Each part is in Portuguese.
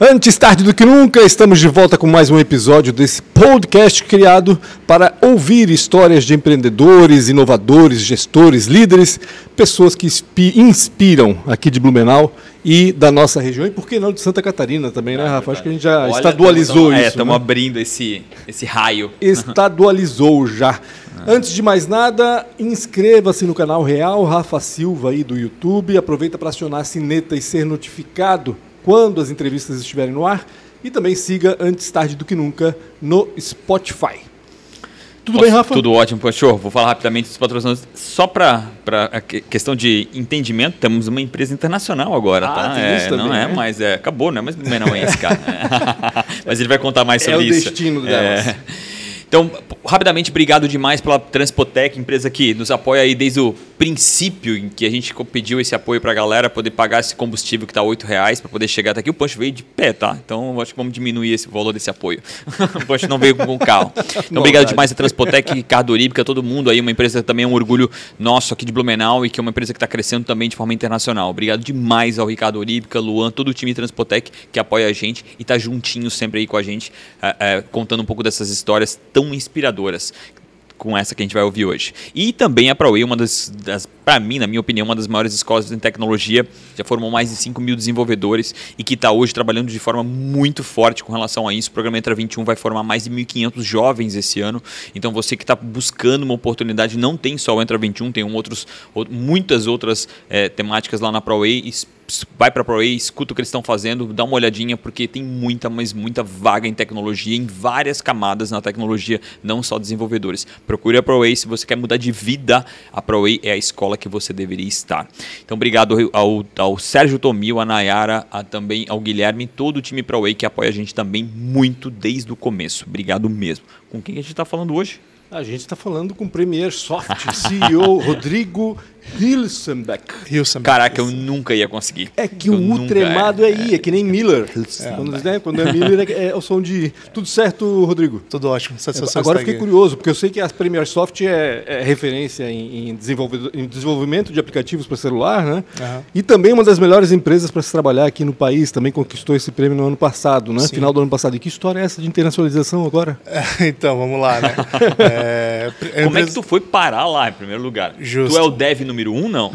Antes tarde do que nunca, estamos de volta com mais um episódio desse podcast criado para ouvir histórias de empreendedores, inovadores, gestores, líderes, pessoas que inspiram aqui de Blumenau e da nossa região e por que não de Santa Catarina também, né, Rafa? Acho que a gente já Olha, estadualizou tamo, isso. É, estamos né? abrindo esse, esse raio. Estadualizou já. Antes de mais nada, inscreva-se no canal Real Rafa Silva aí do YouTube. Aproveita para acionar a sineta e ser notificado quando as entrevistas estiverem no ar. E também siga Antes Tarde do Que Nunca no Spotify. Tudo Posso, bem, Rafa? Tudo ótimo, Pochor. Vou falar rapidamente dos patrocinadores. Só para a questão de entendimento, temos uma empresa internacional agora, ah, tá? É, também, não é, né? mas é, acabou, né? Mas não é esse cara. mas ele vai contar mais sobre isso. É o isso. destino delas. É. Então, rapidamente, obrigado demais pela Transpotec, empresa que nos apoia aí desde o princípio em que a gente pediu esse apoio para a galera poder pagar esse combustível que está R$ reais para poder chegar até aqui. O Punch veio de pé, tá? Então, acho que vamos diminuir esse valor desse apoio. o Punch não veio com o carro. Então, obrigado demais a Transpotec, Ricardo Oríbica, todo mundo aí. Uma empresa que também é um orgulho nosso aqui de Blumenau e que é uma empresa que está crescendo também de forma internacional. Obrigado demais ao Ricardo Oríbica, Luan, todo o time Transpotec que apoia a gente e está juntinho sempre aí com a gente, é, é, contando um pouco dessas histórias tão inspiradoras com essa que a gente vai ouvir hoje. E também a ProWay, uma das, das para mim, na minha opinião, uma das maiores escolas em tecnologia, já formou mais de 5 mil desenvolvedores e que está hoje trabalhando de forma muito forte com relação a isso. O programa Entra 21 vai formar mais de 1.500 jovens esse ano. Então você que está buscando uma oportunidade, não tem só o Entra 21, tem um outros, muitas outras é, temáticas lá na ProWay vai para a ProA, escuta o que eles estão fazendo, dá uma olhadinha, porque tem muita, mas muita vaga em tecnologia, em várias camadas na tecnologia, não só desenvolvedores. Procure a ProA se você quer mudar de vida. A ProA é a escola que você deveria estar. Então, obrigado ao, ao Sérgio Tomil, a Nayara, a, também ao Guilherme, todo o time ProA que apoia a gente também muito desde o começo. Obrigado mesmo. Com quem a gente está falando hoje? A gente está falando com o Premier Soft, CEO Rodrigo Hilsenbeck. Hilsenbeck. Caraca, eu nunca ia conseguir. É que eu o U tremado é, é I, é que nem Miller. É, quando, né, quando, é Miller é, é, o som de. Tudo certo, Rodrigo? Tudo ótimo. Satisfação Agora eu fiquei curioso, porque eu sei que a Premier Soft é, é referência em, em, em, desenvolvimento de aplicativos para celular, né? Uhum. E também uma das melhores empresas para se trabalhar aqui no país. Também conquistou esse prêmio no ano passado, né? Sim. Final do ano passado. E que história é essa de internacionalização agora? então, vamos lá, né? Como empresa... é que tu foi parar lá, em primeiro lugar? Justo. Tu é o dev número número um, não?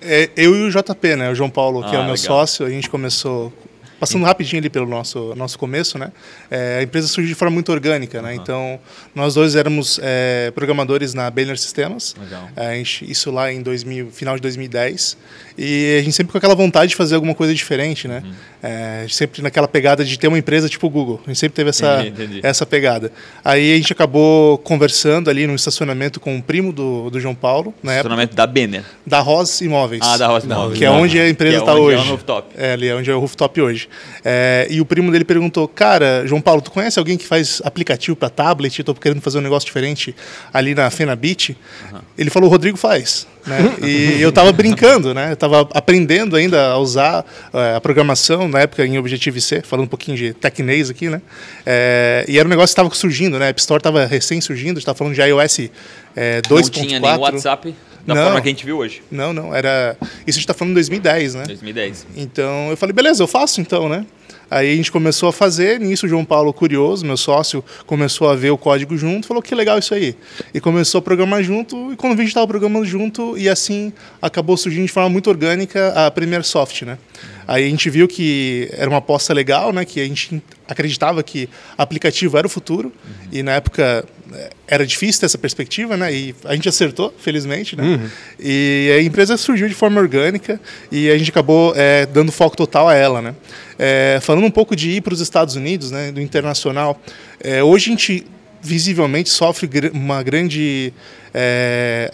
é, eu e o JP, né? O João Paulo, que ah, é o meu legal. sócio, a gente começou Passando rapidinho ali pelo nosso, nosso começo, né? É, a empresa surgiu de forma muito orgânica, né? Uhum. Então, nós dois éramos é, programadores na Banner Systems. É, gente, isso lá em 2000, final de 2010. E a gente sempre com aquela vontade de fazer alguma coisa diferente, né? Uhum. É, sempre naquela pegada de ter uma empresa tipo o Google. A gente sempre teve essa, entendi, entendi. essa pegada. Aí a gente acabou conversando ali no estacionamento com o primo do, do João Paulo. Na estacionamento época, da Banner. Da Ross Imóveis. Ah, da Ross Imóveis. Que é onde a empresa está é hoje. É o rooftop. É, ali é onde é o rooftop hoje. É, e o primo dele perguntou: Cara, João Paulo, tu conhece alguém que faz aplicativo para tablet? Estou querendo fazer um negócio diferente ali na Fenabit. Uhum. Ele falou: Rodrigo faz. Né? E eu estava brincando, né? Eu estava aprendendo ainda a usar é, a programação na época em Objective-C, falando um pouquinho de tecnês aqui, né? É, e era um negócio que estava surgindo, né? A App Store estava recém surgindo, estava falando de iOS é, 2.4. Não tinha nem WhatsApp da não, forma que a gente viu hoje. Não, não, era. Isso a gente está falando em 2010, né? 2010. Então eu falei, beleza, eu faço então, né? Aí a gente começou a fazer, nisso o João Paulo, curioso, meu sócio, começou a ver o código junto, falou que legal isso aí. E começou a programar junto, e quando a gente estava programando junto, e assim acabou surgindo de forma muito orgânica a Premiere Soft, né? Aí a gente viu que era uma aposta legal, né? Que a gente acreditava que aplicativo era o futuro, uhum. e na época é, era difícil ter essa perspectiva, né? E a gente acertou, felizmente, né? Uhum. E a empresa surgiu de forma orgânica e a gente acabou é, dando foco total a ela, né? É, falando um pouco de ir para os Estados Unidos, né? Do internacional, é, hoje a gente visivelmente sofre uma grande,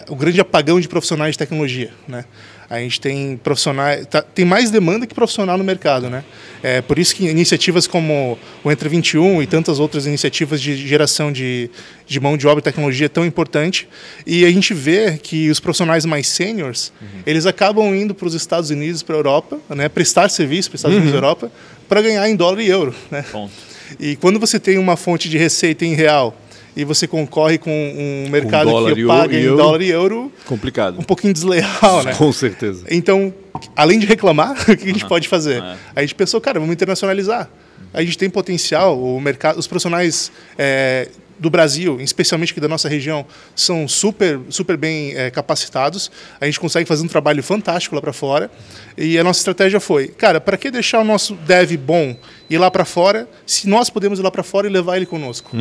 um grande apagão de profissionais de tecnologia, né? A gente tem profissionais, tá, tem mais demanda que profissional no mercado, né? É por isso que iniciativas como o Entre 21 e tantas outras iniciativas de geração de, de mão de obra e tecnologia é tão importante. E a gente vê que os profissionais mais seniors, uhum. eles acabam indo para os Estados Unidos, para a Europa, né? Prestar serviço para os Estados uhum. Unidos e Europa, para ganhar em dólar e euro, né? Ponto. E quando você tem uma fonte de receita em real e você concorre com um mercado dólar que paga em euro. dólar e euro Complicado. um pouquinho desleal, né? Com certeza. Então, além de reclamar, o que a gente pode fazer? É. A gente pensou, cara, vamos internacionalizar. A gente tem potencial, o mercado, os profissionais é, do Brasil, especialmente aqui da nossa região, são super, super bem é, capacitados. A gente consegue fazer um trabalho fantástico lá para fora. E a nossa estratégia foi, cara, para que deixar o nosso dev bom ir lá para fora, se nós podemos ir lá para fora e levar ele conosco?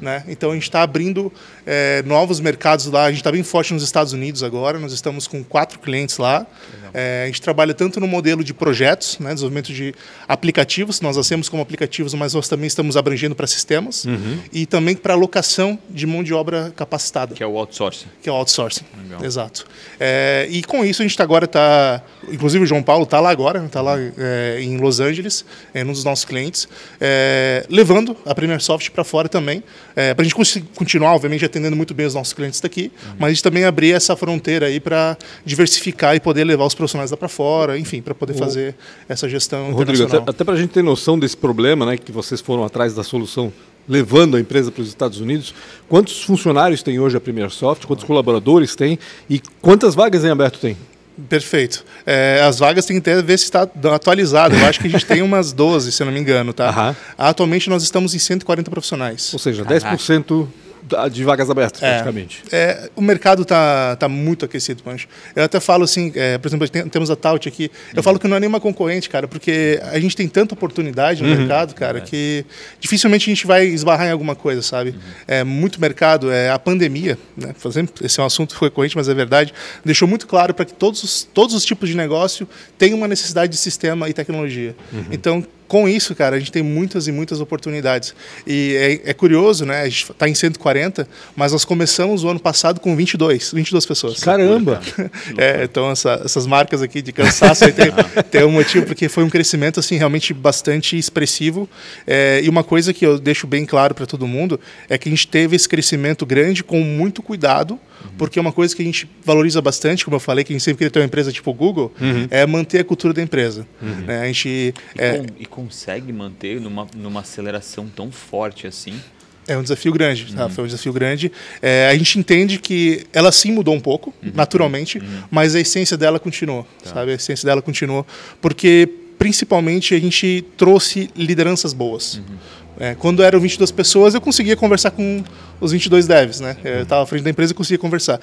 Né? Então a gente está abrindo é, novos mercados lá. A gente está bem forte nos Estados Unidos agora. Nós estamos com quatro clientes lá. É, a gente trabalha tanto no modelo de projetos, né, desenvolvimento de aplicativos. Nós nascemos como aplicativos, mas nós também estamos abrangendo para sistemas e também para alocação de mão de obra capacitada Que é o outsourcing. que é o outsourcing. Legal. Exato. É, e com isso a gente tá agora está, inclusive o João Paulo está lá agora, está lá é, em Los Angeles, é um dos nossos clientes, é, levando a Premier Soft para fora também, para a gente continuar, obviamente, atendendo muito bem os nossos clientes daqui, mas a gente também abrir essa fronteira aí para diversificar e poder levar os profissionais lá para fora, enfim, para poder fazer essa gestão Rodrigo, internacional. até, até para a gente ter noção desse problema, né, que vocês foram atrás da solução, levando a empresa para os Estados Unidos, quantos funcionários tem hoje a Premier Soft, quantos colaboradores tem e quantas vagas em aberto tem? Perfeito. É, as vagas tem que ter, ver se está atualizado. Eu acho que a gente tem umas 12, se eu não me engano, tá? Aham. Atualmente nós estamos em 140 profissionais. Ou seja, Caraca. 10% da- de vagas abertas, É. praticamente. É, o mercado está tá muito aquecido, Pancho. Eu até falo assim, é, por exemplo, tem- temos a Taut aqui. Eu falo que não é nenhuma concorrente, cara, porque a gente tem tanta oportunidade no mercado, cara, que dificilmente a gente vai esbarrar em alguma coisa, sabe? É muito mercado. É, a pandemia, né? Fazendo, esse é um assunto recorrente, mas é verdade, deixou muito claro para que todos os, todos os tipos de negócio tenham uma necessidade de sistema e tecnologia. Então, com isso, cara, a gente tem muitas e muitas oportunidades. E é, é curioso, né? A gente está em 140, mas nós começamos o ano passado com 22, 22 pessoas. Caramba! É, então essa- essas marcas aqui de cansaço tem, tem um motivo porque foi um crescimento assim realmente bastante expressivo É, e uma coisa que eu deixo bem claro para todo mundo é que a gente teve esse crescimento grande com muito cuidado porque é uma coisa que a gente valoriza bastante como eu falei que a gente sempre queria ter uma empresa tipo o Google é manter a cultura da empresa né? a gente E, é, con- e consegue manter numa, numa aceleração tão forte assim. É um desafio grande, tá? Foi um desafio grande. É, a gente entende que ela sim mudou um pouco, naturalmente, mas a essência dela continuou, sabe? A essência dela continuou, porque principalmente a gente trouxe lideranças boas. É, quando eram 22 pessoas, eu conseguia conversar com os 22 devs, né? Eu estava à frente da empresa e conseguia conversar.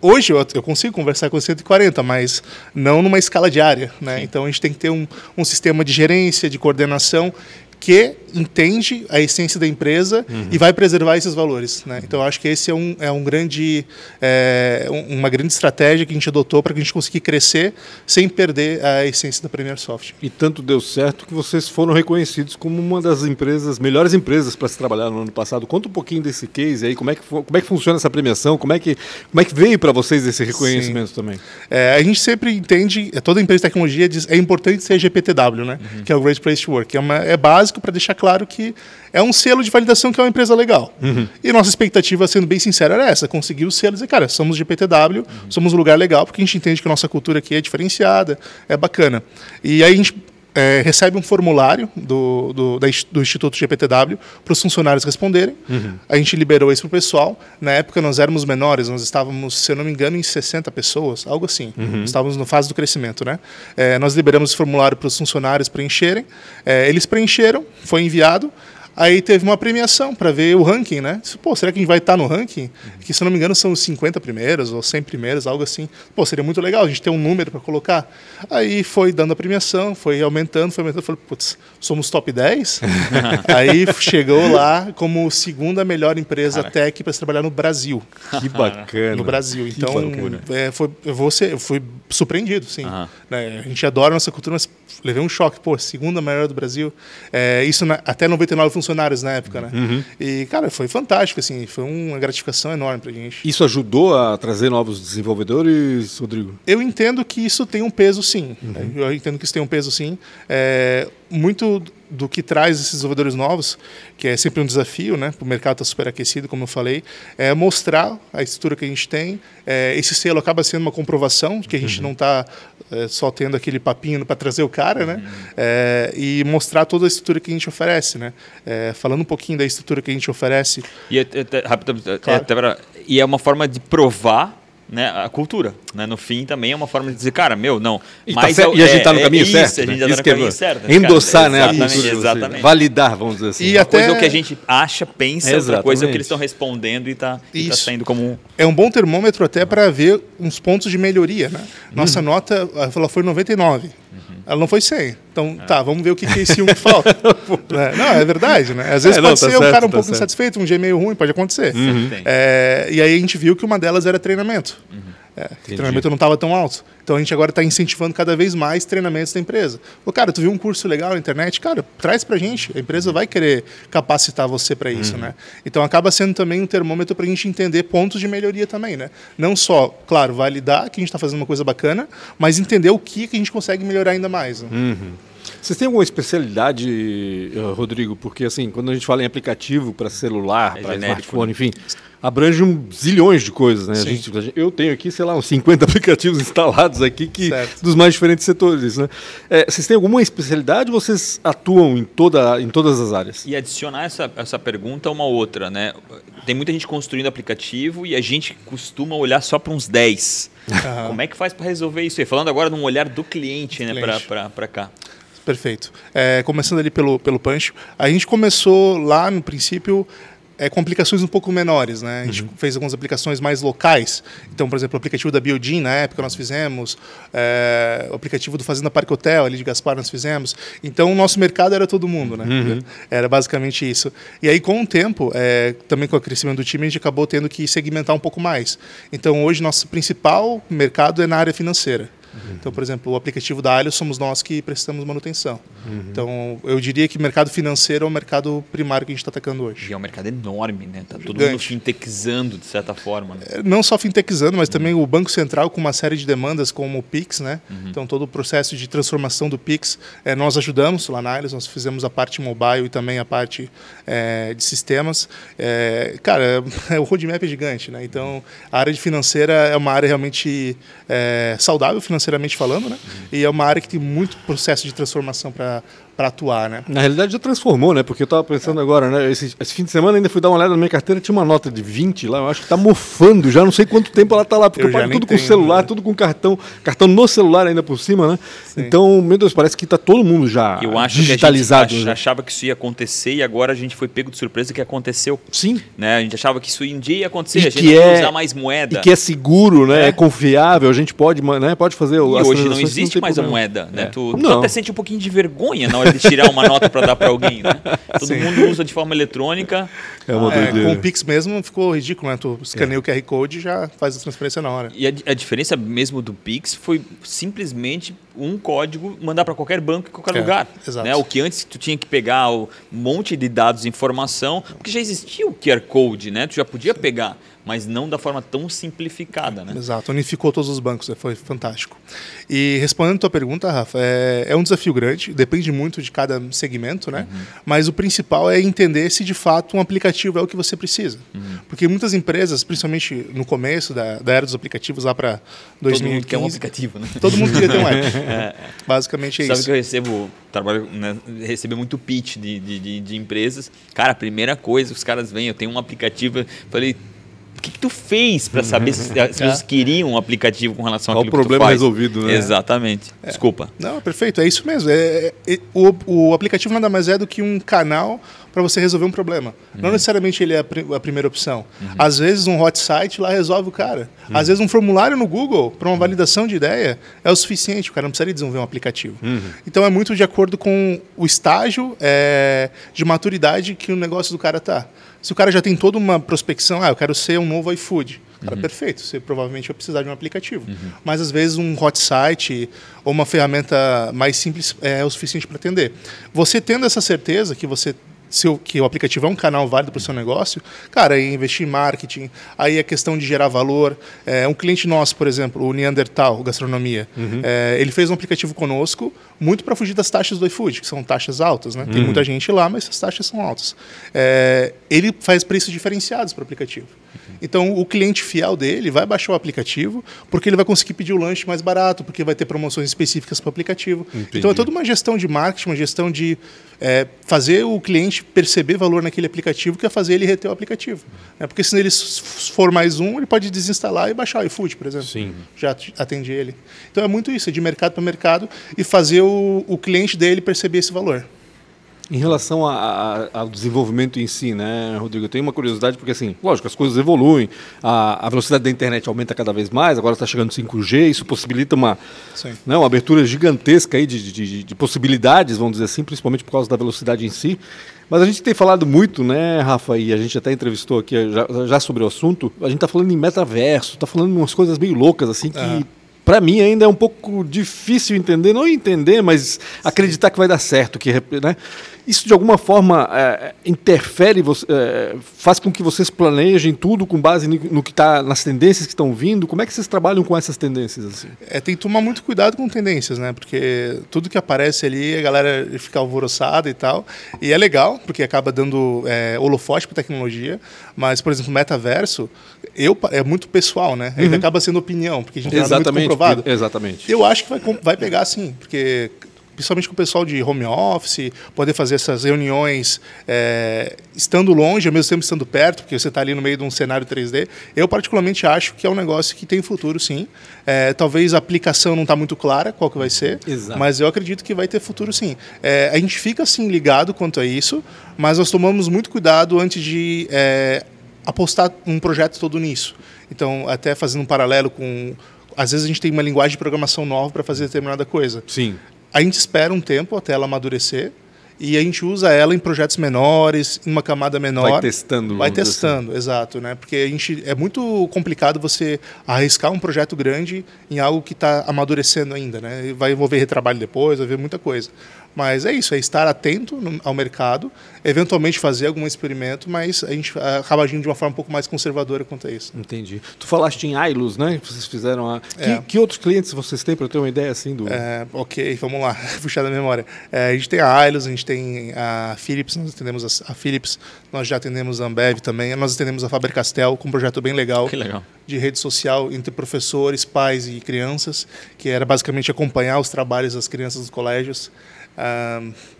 Hoje eu, eu consigo conversar com 140, mas não numa escala diária, né? Então a gente tem que ter um, um sistema de gerência, de coordenação que entende a essência da empresa e vai preservar esses valores. Né? Então, eu acho que esse é, um, é um grande, é, um- uma grande estratégia que a gente adotou para que a gente conseguir crescer sem perder a essência da Premier Soft. E tanto deu certo que vocês foram reconhecidos como uma das empresas, melhores empresas para se trabalhar no ano passado. Conta um pouquinho desse case aí, como é que, como é que funciona essa premiação, como é que, como é que veio para vocês esse reconhecimento também? É, a gente sempre entende, toda empresa de tecnologia diz é importante ser GPTW, né? que é o Great Place to Work. É, uma- é básico para deixar claro que é um selo de validação que é uma empresa legal. E nossa expectativa, sendo bem sincera, era essa: conseguir o selo e dizer, cara, somos GPTW, somos um lugar legal, porque a gente entende que a nossa cultura aqui é diferenciada, é bacana. E aí a gente é, recebe um formulário do, do, da do Instituto GPTW para os funcionários responderem. A gente liberou isso para o pessoal. Na época nós éramos menores, nós estávamos, se eu não me engano, em 60 pessoas, algo assim. Estávamos na fase do crescimento. Né? É, nós liberamos esse formulário para os funcionários preencherem. É, eles preencheram, foi enviado. Aí teve uma premiação para ver o ranking, né? Disse, Pô, será que a gente vai estar no ranking? Que, se não me engano, são os 50 primeiros ou 100 primeiros, algo assim. Pô, seria muito legal a gente ter um número para colocar. Aí foi dando a premiação, foi aumentando, foi aumentando. Falei, putz, somos top 10? Aí chegou lá como segunda melhor empresa tech para se trabalhar no Brasil. Que bacana. No Brasil. Que Então, é, foi, ser, eu fui surpreendido, sim. Né, A gente adora a nossa cultura, mas levei um choque. Pô, segunda melhor do Brasil. É, isso na- até 99 funcionários na época, né? Uhum. E, cara, foi fantástico, assim. Foi uma gratificação enorme pra gente. Isso ajudou a trazer novos desenvolvedores, Rodrigo? Eu entendo que isso tem um peso, sim. Uhum. Eu entendo que isso tem um peso, sim. É, muito do que traz esses desenvolvedores novos, que é sempre um desafio, né? O mercado está super aquecido, como eu falei, é mostrar a estrutura que a gente tem. É, esse selo acaba sendo uma comprovação de que a gente não está é, só tendo aquele papinho para trazer o cara, né? É, e mostrar toda a estrutura que a gente oferece, né? É, falando um pouquinho da estrutura que a gente oferece. E, é, é, rápido, Claro. e é uma forma de provar né, a cultura. Né? No fim, também é uma forma de dizer, cara, meu, não. E, tá mas cer- é o- e a gente é- está no é caminho isso, certo. A gente né? está Isso no que é caminho bom. certo. Endossar né, a Exatamente, cultura. você. Exatamente. Validar, vamos dizer assim. E Uma até- coisa é o que a gente acha, pensa, outra coisa é o Exatamente. que eles estão respondendo e está Isso. saindo como um. É um bom termômetro até para ver uns pontos de melhoria, né? Nossa Uhum. nota, ela foi 99. Ela não foi 100. Então, É. tá, vamos ver o que, que é esse um que falta. É, não, é verdade, né? Às vezes É, não, pode tá ser um certo, cara um tá pouco certo. insatisfeito, um meio ruim, pode acontecer. Uhum. É, e aí a gente viu que uma delas era treinamento. É, treinamento não estava tão alto. Então a gente agora está incentivando cada vez mais treinamentos da empresa. Ô, cara, tu viu um curso legal na internet? Cara, traz pra gente. A empresa vai querer capacitar você para isso, né? Então acaba sendo também um termômetro para a gente entender pontos de melhoria também, né? Não só, claro, validar que a gente está fazendo uma coisa bacana, mas entender o que, que a gente consegue melhorar ainda mais. né? Vocês têm alguma especialidade, eh, Rodrigo? Porque assim, quando a gente fala em aplicativo para celular, É para smartphone, enfim, abrange um zilhões de coisas, né? Gente, eu tenho aqui, sei lá, uns 50 aplicativos instalados aqui que Certo. dos mais diferentes setores, né? Eh, vocês têm alguma especialidade ou vocês atuam em, toda, em todas as áreas? E adicionar essa, essa pergunta a uma outra, né? Tem muita gente construindo aplicativo e a gente costuma olhar só para uns 10. Aham. Como é que faz para resolver isso aí? Falando agora de um olhar do cliente, né, para cá. Perfeito. É, começando ali pelo, pelo Pancho, a gente começou lá no princípio é, com aplicações um pouco menores, né? A gente fez algumas aplicações mais locais. Então, por exemplo, o aplicativo da Biodin, na época, nós fizemos. é, o aplicativo do Fazenda Parque Hotel, ali de Gaspar, nós fizemos. Então, o nosso mercado era todo mundo, né? Era basicamente isso. E aí, com o tempo, é, também com o crescimento do time, a gente acabou tendo que segmentar um pouco mais. Então, hoje, nosso principal mercado é na área financeira. Então, por exemplo, o aplicativo da Alio somos nós que prestamos manutenção. Então, eu diria que mercado financeiro é o mercado primário que a gente está atacando hoje. E é um mercado enorme, né? Tá todo mundo fintechizando, de certa forma. Né? É, Não só fintechizando, mas também o Banco Central com uma série de demandas como o Pix, né? Então, todo o processo de transformação do Pix, eh, nós ajudamos lá na Alio, nós fizemos a parte mobile e também a parte eh, de sistemas. Eh, cara, o roadmap é gigante, né? Então, a área de financeira é uma área realmente eh, saudável, financeiramente falando, né? E é uma área que tem muito processo de transformação para atuar, né? Na realidade já transformou, né? Porque eu estava pensando agora, né? Esse, esse fim de semana ainda fui dar uma olhada na minha carteira, tinha uma nota de 20 lá, eu acho que tá mofando, já não sei quanto tempo ela tá lá, porque Eu eu, pago tudo com tenho, celular, né? tudo com cartão, cartão no celular ainda por cima, né? Então, meu Deus, parece que tá todo mundo já Eu acho digitalizado. que a gente né? ach- achava que isso ia acontecer e agora a gente foi pego de surpresa que aconteceu. Sim. Né? A gente achava que isso um dia ia acontecer, E a gente que não ia é- usar mais moeda. E que é seguro, né? É, É. confiável, a gente pode, né? pode fazer o E hoje não existe tem mais a problema. moeda, né? É. Tu, tu Não. até sente um pouquinho de vergonha na hora de tirar uma nota para dar para alguém, né? Todo Sim. mundo usa de forma eletrônica. É uma É, doideira. com o Pix mesmo ficou ridículo, né? Tu escaneia o QR Code e já faz a transferência na hora. E a, a diferença mesmo do Pix foi simplesmente um código mandar para qualquer banco em qualquer É, lugar. exato. Né? O que antes tu tinha que pegar um monte de dados e informação, porque já existia o QR Code, né? Tu já podia pegar, mas não da forma tão simplificada, né? Exato, unificou todos os bancos, né? foi fantástico. E respondendo a tua pergunta, Rafa, é, é um desafio grande, depende muito de cada segmento, né? Mas o principal é entender se de fato um aplicativo é o que você precisa. Porque muitas empresas, principalmente no começo da, da era dos aplicativos, lá para Todo 2015, mundo quer um aplicativo, né? todo mundo queria ter um app. Basicamente é Sabe isso. que eu recebo, trabalho, né, recebo muito pitch de, de, de, de empresas. Cara, a primeira coisa, os caras vêm, eu tenho um aplicativo, falei, que, que tu fez para saber se, se eles queriam um aplicativo com relação Qual àquilo o problema resolvido, né? Exatamente. Desculpa. Não, perfeito, é isso mesmo. É, é- o, o aplicativo nada mais é do que um canal para você resolver um problema. Não necessariamente ele é a, pri- a primeira opção. Às vezes um hot site lá resolve o cara. Às vezes um formulário no Google para uma validação de ideia é o suficiente. O cara não precisaria desenvolver um aplicativo. Então é muito de acordo com o estágio é, de maturidade que o negócio do cara tá. Se o cara já tem toda uma prospecção, ah, eu quero ser um novo iFood. Cara, perfeito. Você provavelmente vai precisar de um aplicativo. Mas às vezes um hot site ou uma ferramenta mais simples é o suficiente para atender. Você tendo essa certeza que você se o, que o aplicativo é um canal válido para o seu negócio, cara, é investir em marketing, aí é questão de gerar valor. É, um cliente nosso, por exemplo, o Neandertal Gastronomia, uhum. é, ele fez um aplicativo conosco muito para fugir das taxas do iFood, que são taxas altas, né? Tem uhum. muita gente lá, mas as taxas são altas. É, ele faz preços diferenciados para o aplicativo. Então, o cliente fiel dele vai baixar o aplicativo porque ele vai conseguir pedir o lanche mais barato, porque vai ter promoções específicas para o aplicativo. Entendi. Então, é toda uma gestão de marketing, uma gestão de é, fazer o cliente perceber valor naquele aplicativo que é fazer ele reter o aplicativo. É, porque se ele for mais um, ele pode desinstalar e baixar o iFood, por exemplo. Sim. Já atende ele. Então, é muito isso, é de mercado para mercado e fazer o, o cliente dele perceber esse valor. Em relação a, a, ao desenvolvimento em si, né, Rodrigo? Eu tenho uma curiosidade, porque, assim, lógico, as coisas evoluem, a, a velocidade da internet aumenta cada vez mais, agora está chegando 5G, isso possibilita uma, né, uma abertura gigantesca aí de, de, de, possibilidades, vamos dizer assim, principalmente por causa da velocidade em si. Mas a gente tem falado muito, né, Rafa, e a gente até entrevistou aqui já, já sobre o assunto, a gente está falando em metaverso, está falando umas coisas meio loucas, assim, que. Uhum para mim ainda é um pouco difícil entender, não entender, mas acreditar que vai dar certo, que né? Isso de alguma forma é, interfere, é, faz com que vocês planejem tudo com base no que está nas tendências que estão vindo. Como é que vocês trabalham com essas tendências assim? É, tem que tomar muito cuidado com tendências, né? Porque tudo que aparece ali a galera fica alvoroçada e tal. E é legal porque acaba dando é, holofote para tecnologia. Mas por exemplo, metaverso, eu é muito pessoal, né? Ele uhum. acaba sendo opinião porque a gente não é muito comprovado. Exatamente. Eu acho que vai, vai pegar sim, porque principalmente com o pessoal de home office, poder fazer essas reuniões é, estando longe, ao mesmo tempo estando perto, porque você está ali no meio de um cenário 3D. Eu, particularmente, acho que é um negócio que tem futuro, sim. É, talvez a aplicação não está muito clara qual que vai ser, Exato. mas eu acredito que vai ter futuro, sim. É, a gente fica, assim, ligado quanto a isso, mas nós tomamos muito cuidado antes de é, apostar um projeto todo nisso. Então, até fazendo um paralelo com às vezes a gente tem uma linguagem de programação nova para fazer determinada coisa. Sim. A gente espera um tempo até ela amadurecer e a gente usa ela em projetos menores, em uma camada menor. Vai testando. Vai assim. testando, assim. exato, né? Porque a gente é muito complicado você arriscar um projeto grande em algo que está amadurecendo ainda, né? Vai envolver retrabalho depois, vai haver muita coisa. Mas é isso, é estar atento ao mercado, eventualmente fazer algum experimento, mas a gente acaba agindo de uma forma um pouco mais conservadora quanto a isso. Entendi. Tu falaste em Ailus, né? Vocês fizeram a... É. Que, que, outros clientes vocês têm para eu ter uma ideia assim do... É, ok, vamos lá, puxar da memória. É, a gente tem a Ailus, a gente tem a Philips, nós atendemos a, Philips, nós já atendemos a Ambev também, nós atendemos a Faber-Castell com um projeto bem legal. Legal. De rede social entre professores, pais e crianças, que era basicamente acompanhar os trabalhos das crianças nos colégios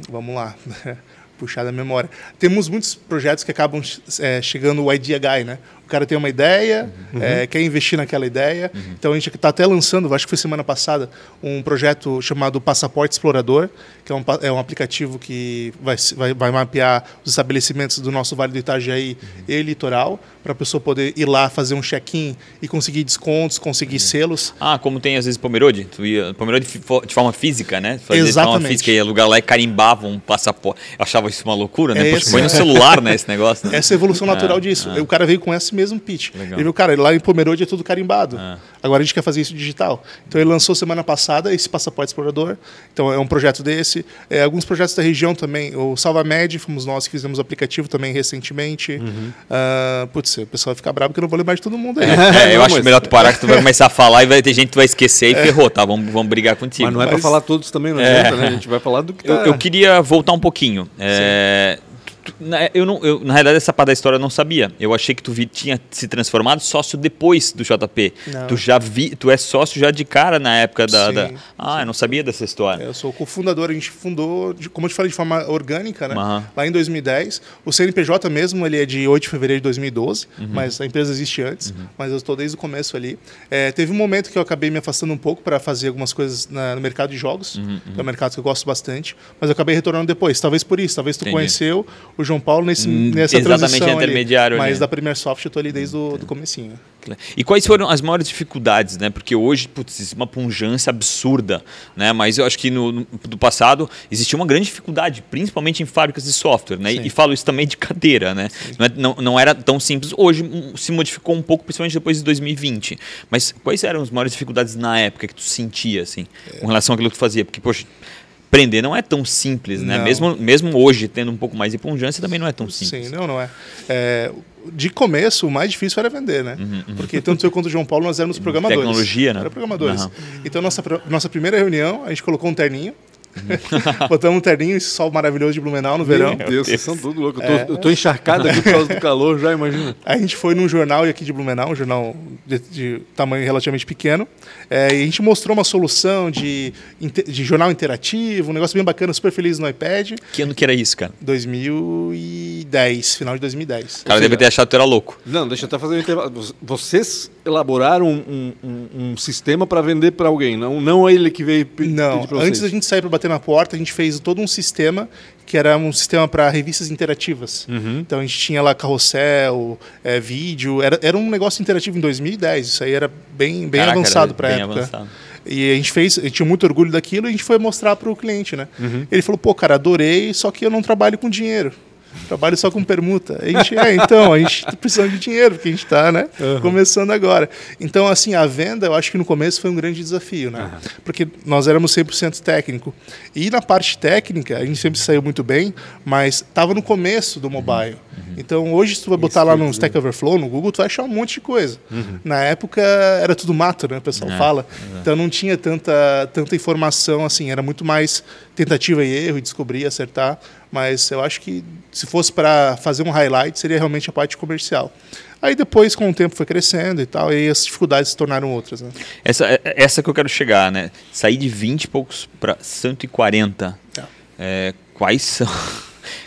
vamos lá, puxar da memória. Temos muitos projetos que acabam é, chegando o Idea Guy, né? O cara tem uma ideia, uhum. é, quer investir naquela ideia. Uhum. Então a gente está até lançando, acho que foi semana passada, um projeto chamado Passaporte Explorador, que é um, é um aplicativo que vai, vai, vai mapear os estabelecimentos do nosso Vale do Itajaí uhum. e litoral, para a pessoa poder ir lá fazer um check-in e conseguir descontos, conseguir selos. Ah, como tem às vezes Pomerode? Tu ia, Pomerode de forma física, né? Fazer Exatamente. De forma física, ia lugar lá e carimbava um passaporte. Eu achava isso uma loucura, né? É põe no celular, né, esse negócio. Né? Essa é a evolução natural é, disso. É. O cara veio com essa mesmo pitch. Legal. Ele viu, cara, lá em Pomerode é tudo carimbado. Ah. Agora a gente quer fazer isso digital. Então ele lançou semana passada esse passaporte explorador. Então é um projeto desse. É, alguns projetos da região também. O SalvaMed, fomos nós que fizemos o aplicativo também recentemente. Uhum. Uh, putz, o pessoal vai ficar bravo que eu não vou lembrar de todo mundo aí. É, eu não, acho mas... melhor tu parar que tu vai começar a falar e vai ter gente que vai esquecer e é. ferrou, tá? Vamos, vamos brigar contigo. Mas não é mas... para falar todos também, não é. adianta, né? A gente vai falar do que tá... eu, eu queria voltar um pouquinho. É, eu não, eu, na realidade, essa parte da história eu não sabia. Eu achei que tu vi, tinha se transformado sócio depois do JP. Não. Tu já vi, tu é sócio já de cara na época da. Sim, da... Ah, sim. eu não sabia dessa história. Eu sou cofundador, a gente fundou, como eu te falei, de forma orgânica, né? Uhum. Lá em 2010. O CNPJ mesmo, ele é de 8 de fevereiro de 2012, uhum. mas a empresa existe antes, uhum. mas eu estou desde o começo ali. É, teve um momento que eu acabei me afastando um pouco para fazer algumas coisas na, no mercado de jogos, uhum, que é um mercado que eu gosto bastante, mas eu acabei retornando depois. Talvez por isso, talvez tu Entendi. conheceu o João Paulo nesse, hum, nessa Exatamente transição intermediário. Ali. Mas da Premier Soft eu estou ali desde o do comecinho. E quais foram as maiores dificuldades, né? Porque hoje, putz, existe uma punjância absurda, né? Mas eu acho que no, no do passado existia uma grande dificuldade, principalmente em fábricas de software, né? E, e falo isso também de cadeira, né? Não, é, não, não, era tão simples. Hoje hum, se modificou um pouco, principalmente depois de 2020. Mas quais eram as maiores dificuldades na época que tu sentia, assim, é. com relação àquilo que tu fazia? Porque, poxa, empreender não é tão simples, né? Não. Mesmo, mesmo hoje, tendo um pouco mais de pungência, também não é tão simples. Sim, não, não é. É, De começo, o mais difícil era vender, né? Porque tanto eu quanto o João Paulo, nós éramos programadores. Uhum, Tecnologia, né? Era programadores. Aham. Então, nossa, nossa primeira reunião, a gente colocou um terninho. Botamos um terninho, esse sol maravilhoso de Blumenau no verão. Meu Deus, vocês são tudo louco. Eu tô, eu tô encharcado aqui por causa do calor, já imagina. A gente foi num jornal aqui de Blumenau, um jornal de, de tamanho relativamente pequeno, é, e a gente mostrou uma solução de, de jornal interativo, um negócio bem bacana, super feliz no iPad. Que ano que era isso, cara? 2010, final de 2010. O cara deve ter achado que tu era louco. Não, deixa eu até fazer um intervalo. Vocês elaboraram um, um- um sistema para vender para alguém, não, não ele que veio pe- Não, pedir pra vocês. antes da gente sair para bater na porta, a gente fez todo um sistema que era um sistema para revistas interativas. Uhum. Então a gente tinha lá carrossel, é, vídeo, era, era um negócio interativo em 2010. Isso aí era bem, bem Caraca, avançado para bem época. avançado. E a gente fez, a tinha muito orgulho daquilo e a gente foi mostrar para o cliente, né? Uhum. Ele falou: "Pô, cara, adorei, só que eu não trabalho com dinheiro. Trabalho só com permuta. A gente, é, então, a gente tá precisando de dinheiro, porque a gente está né, começando agora. Então, assim, a venda, eu acho que no começo foi um grande desafio, né? Porque nós éramos 100% técnico. E na parte técnica, a gente sempre saiu muito bem, mas estava no começo do mobile. Então, hoje, se tu vai botar lá no Stack Overflow, no Google, tu vai achar um monte de coisa. Na época, era tudo mato, né? O pessoal É, fala. Então, não tinha tanta, tanta informação, assim, era muito mais tentativa e erro, e descobrir, acertar. Mas eu acho que se fosse para fazer um highlight, seria realmente a parte comercial. Aí depois, com o tempo, foi crescendo e tal, e as dificuldades se tornaram outras. Né? Essa, é- essa que eu quero chegar, né? Sair de 20 e poucos para 140. Tá. É, quais são.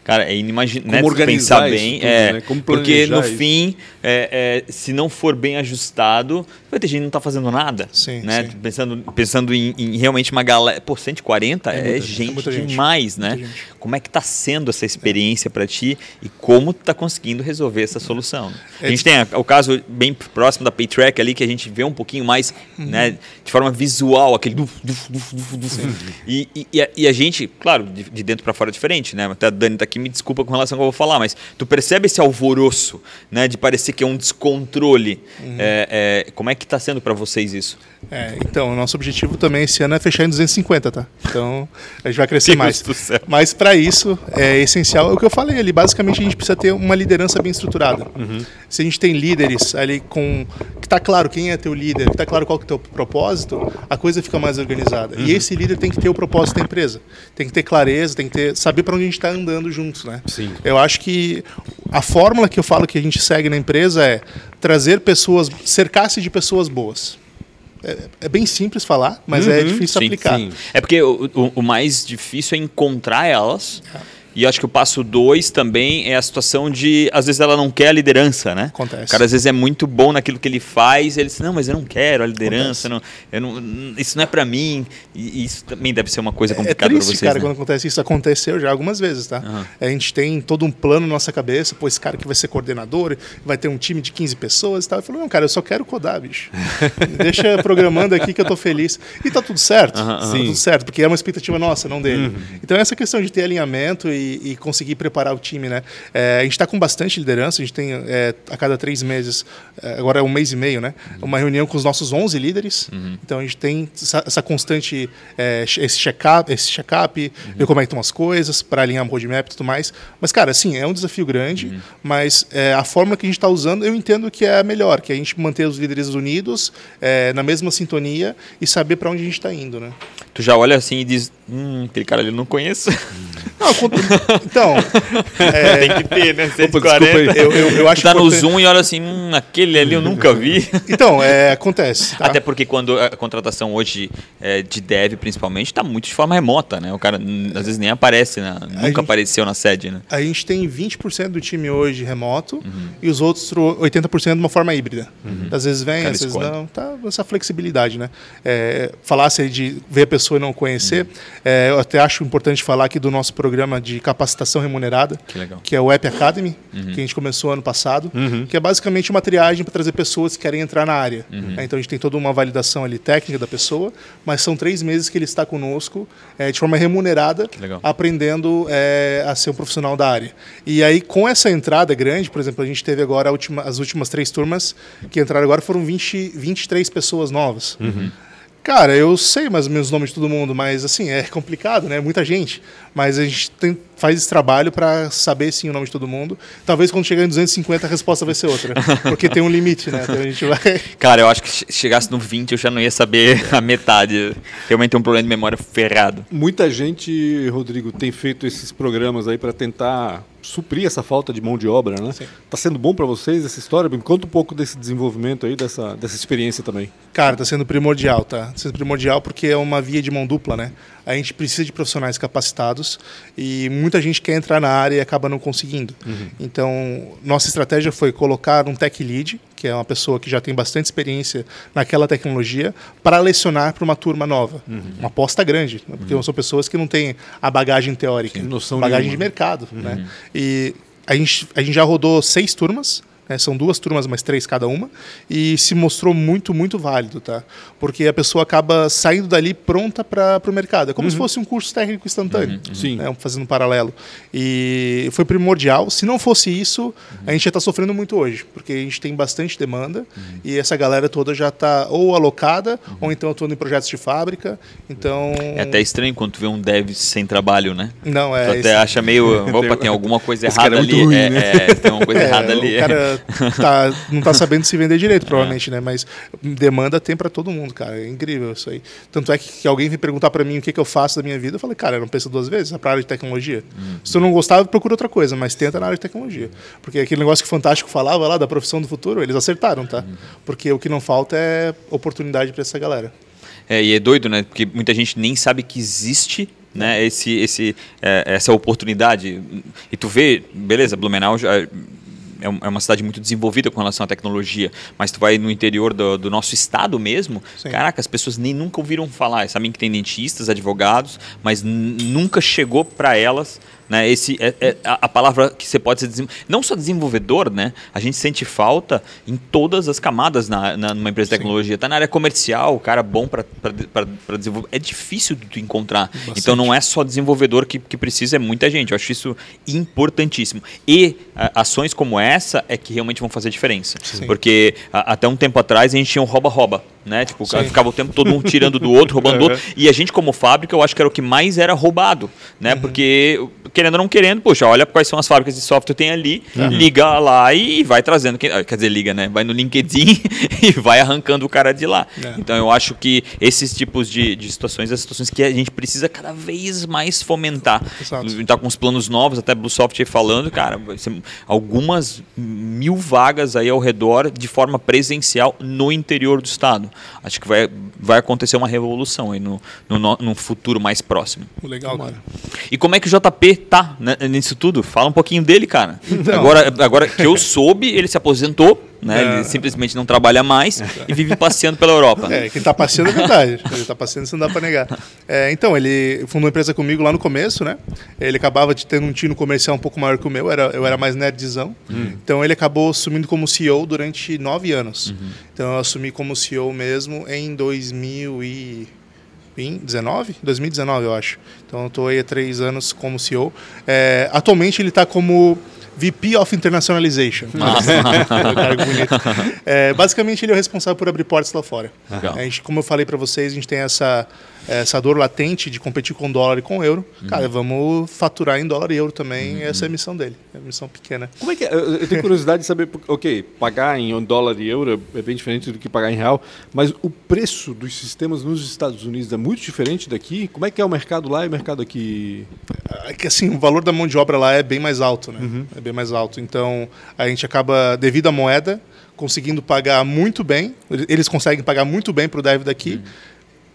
Cara, é inimaginável. Como Né? organizar Pensar bem. tudo, é, né? Porque no isso. fim, é, é, se não for bem ajustado, vai ter gente que não tá fazendo nada. Sim, né? sim. Pensando, pensando em, em realmente uma galera. Pô, 140 é, é gente muita gente. demais, né? Gente. Como é que tá sendo essa experiência para ti e como tu tá conseguindo resolver essa solução? A É gente tem a- o caso bem próximo da Paytrack ali, que a gente vê um pouquinho mais Uhum. né, de forma visual, aquele duf, duf, duf, duf, duf. E, e- e a, e a gente, claro, de, de dentro para fora é diferente, né? Até a Dani tá aqui, me desculpa com relação ao que eu vou falar, mas tu percebe esse alvoroço, né? De parecer que é um descontrole. Uhum. É, é, como é que tá sendo para vocês isso? É, então, o nosso objetivo também esse ano é fechar em 250, tá? Então, a gente vai crescer mais. Mas para isso, é essencial, é o que eu falei ali, basicamente a gente precisa ter uma liderança bem estruturada. Se a gente tem líderes ali com que tá claro quem é teu líder, que tá claro qual que é o teu propósito, a coisa fica mais organizada. E esse líder tem que ter o propósito da empresa. Tem que ter clareza, tem que ter saber para onde a gente está andando juntos, né? Sim. Eu acho que a fórmula que eu falo que a gente segue na empresa é trazer pessoas, cercar-se de pessoas boas. É, é bem simples falar, mas é difícil sim, aplicar. sim. É porque o, o- o mais difícil é encontrar elas. E acho que o passo dois também é a situação de, às vezes, ela não quer a liderança, né? Acontece. O cara, às vezes, é muito bom naquilo que ele faz, ele diz, não, mas eu não quero a liderança, não, eu não, isso não é pra mim. E isso também deve ser uma coisa É complicada pra triste, vocês, cara, né? quando acontece isso. Aconteceu já algumas vezes, tá? Aham. A gente tem todo um plano na nossa cabeça, pô, esse cara que vai ser coordenador, vai ter um time de 15 pessoas e tal. Eu falo, não, cara, eu só quero codar, bicho. Deixa programando aqui que eu tô feliz. E tá tudo certo. Aham, Tá tudo certo, porque é uma expectativa nossa, não dele. Uhum. Então, essa questão de ter alinhamento e, e conseguir preparar o time, né? É, a gente está com bastante liderança, a gente tem é, a cada três meses, é, agora é um mês e meio, né? Uma reunião com os nossos 11 líderes. Então, a gente tem essa, essa constante, é, esse check-up, esse check-up ver como é que estão as coisas, para alinhar o roadmap e tudo mais. Mas, cara, assim, é um desafio grande, mas é, a fórmula que a gente está usando, eu entendo que é a melhor, que é a gente manter os líderes unidos, na mesma sintonia e saber para onde a gente está indo, né? Tu já olha assim e diz, hum, aquele cara ali eu não conheço. Não, con- então, é, Tem que ter, né? desculpa 140. aí. eu, eu, eu acho Tu tá no importante- Zoom e olha assim, hum, aquele ali eu nunca vi. Então, é, acontece. tá? Até porque quando a contratação hoje é, de dev, principalmente, está muito de forma remota, né? O cara às vezes nem aparece, né? nunca gente- apareceu na sede, né? A gente tem 20% do time hoje remoto e os outros tro- 80% de uma forma híbrida. Às vezes vem, às vezes escolhe. não. Tá essa flexibilidade, né? É, falasse aí de ver a pessoa e não conhecer, é, eu até acho importante falar aqui do nosso programa de capacitação remunerada, Que legal. que é o App Academy, que a gente começou ano passado, que é basicamente uma triagem para trazer pessoas que querem entrar na área. né? Então a gente tem toda uma validação ali técnica da pessoa, mas são três meses que ele está conosco é, de forma remunerada, aprendendo é, a ser um profissional da área. E aí, com essa entrada grande, por exemplo, a gente teve agora a última- as últimas três turmas que entraram agora foram 20, 23 pessoas novas. Cara, eu sei mais ou menos os nomes de todo mundo, mas assim, é complicado, né? Muita gente. Mas a gente tem, faz esse trabalho para saber sim o nome de todo mundo. Talvez quando chegar em 250 a resposta vai ser outra. Porque tem um limite, né? Então a gente vai. Cara, eu acho que se chegasse no 20 eu já não ia saber a metade. Realmente tem um problema de memória ferrado. Muita gente, Rodrigo, tem feito esses programas aí para tentar suprir essa falta de mão de obra, né? Tá sendo bom para vocês essa história? Me conta um pouco desse desenvolvimento aí, dessa, dessa experiência também. Cara, tá sendo primordial, tá? Tá sendo primordial porque é uma via de mão dupla, né? A gente precisa de profissionais capacitados e muita gente quer entrar na área e acaba não conseguindo. Uhum. Então, nossa estratégia foi colocar um tech lead, que é uma pessoa que já tem bastante experiência naquela tecnologia, para lecionar para uma turma nova. Uhum. Uma aposta grande, né? porque uhum. são pessoas que não têm a bagagem teórica, Sim, bagagem nenhuma. de mercado, né? Uhum. E a gente, a gente já rodou seis turmas, né? São duas turmas, mas três cada uma, e se mostrou muito, muito válido, tá? Porque a pessoa acaba saindo dali pronta para o mercado. É como uhum. se fosse um curso técnico instantâneo, uhum. Sim. Né? fazendo um paralelo. E foi primordial. Se não fosse isso, uhum. a gente já está sofrendo muito hoje, porque a gente tem bastante demanda uhum. e essa galera toda já está ou alocada uhum. ou então atuando em projetos de fábrica. Então é até estranho quando tu vê um dev sem trabalho, né? Não é. Tu até acha meio, opa, tem alguma coisa errada é ali. Ruim, é, né? é, tem uma coisa errada ali. O cara tá, não está sabendo se vender direito, provavelmente, né? Mas demanda tem para todo mundo, cara. É incrível isso aí. Tanto é que, que alguém vem perguntar para mim o que, que eu faço da minha vida, eu falei, cara, eu não penso duas vezes, é para área de tecnologia. Uhum. Se tu não gostava, procura outra coisa, mas tenta na área de tecnologia. Porque aquele negócio que o Fantástico falava lá da profissão do futuro, eles acertaram, tá? Uhum. Porque o que não falta é oportunidade para essa galera. É, e é doido, né? Porque muita gente nem sabe que existe né, esse, esse, é, essa oportunidade. E tu vê, beleza, Blumenau já, é, é uma cidade muito desenvolvida com relação à tecnologia, mas tu vai no interior do, do nosso estado mesmo, Sim. caraca, as pessoas nem nunca ouviram falar. Sabem que tem dentistas, advogados, mas nunca chegou para elas né? Esse é, é a, palavra que você pode ser não só desenvolvedor, né? A gente sente falta em todas as camadas na, na numa empresa de tecnologia. Está na área comercial, o cara bom para desenvolver. É difícil de encontrar. Bastante. Então não é só desenvolvedor que, que precisa, é muita gente. Eu acho isso importantíssimo. E a, ações como essa é que realmente vão fazer diferença. Sim. Porque a, até um tempo atrás a gente tinha um rouba-rouba. Né? Tipo, ficava o tempo todo um tirando do outro, roubando do outro. E a gente, como fábrica, eu acho que era o que mais era roubado. Né? Uhum. Porque querendo ou não querendo, poxa, olha quais são as fábricas de software que tem ali, uhum. liga lá e vai trazendo. Quer dizer, liga, né? Vai no LinkedIn e vai arrancando o cara de lá. É. Então eu acho que esses tipos de, de situações, as situações que a gente precisa cada vez mais fomentar. Exato. A gente tá com uns planos novos, até Bluesoft falando, cara, algumas mil vagas aí ao redor de forma presencial no interior do estado. Acho que vai, vai acontecer uma revolução aí no, no, no futuro mais próximo. Legal, cara. E como é que o JP tá né, nisso tudo? Fala um pouquinho dele, cara. Agora, agora que eu soube, ele se aposentou, né? É. Ele simplesmente não trabalha mais e vive passeando pela Europa. É, que ele tá passeando é verdade. Ele tá passeando, isso não dá para negar. É, então, ele fundou uma empresa comigo lá no começo, né? Ele acabava de ter um tino comercial um pouco maior que o meu, era, eu era mais nerdzão. Uhum. Então, ele acabou assumindo como CEO durante nove anos. Uhum. Então, eu assumi como CEO mesmo em 2000 e... 2019? 2019, eu acho. Então, eu estou aí há três anos como CEO. É, atualmente, ele está como VP of Internationalization. Nossa. é, basicamente, ele é o responsável por abrir portas lá fora. A gente, como eu falei para vocês, a gente tem essa, essa dor latente de competir com dólar e com euro. Uhum. Cara, vamos faturar em dólar e euro também. Uhum. Essa é a missão dele. É uma missão pequena. Como é que é? Eu tenho curiosidade de saber, ok, pagar em dólar e euro é bem diferente do que pagar em real, mas o preço dos sistemas nos Estados Unidos é muito diferente daqui? Como é que é o mercado lá e o mercado aqui? É que assim, o valor da mão de obra lá é bem mais alto, né? Uhum. É bem mais alto. Então, a gente acaba, devido à moeda, conseguindo pagar muito bem. Eles conseguem pagar muito bem para o dev daqui, uhum.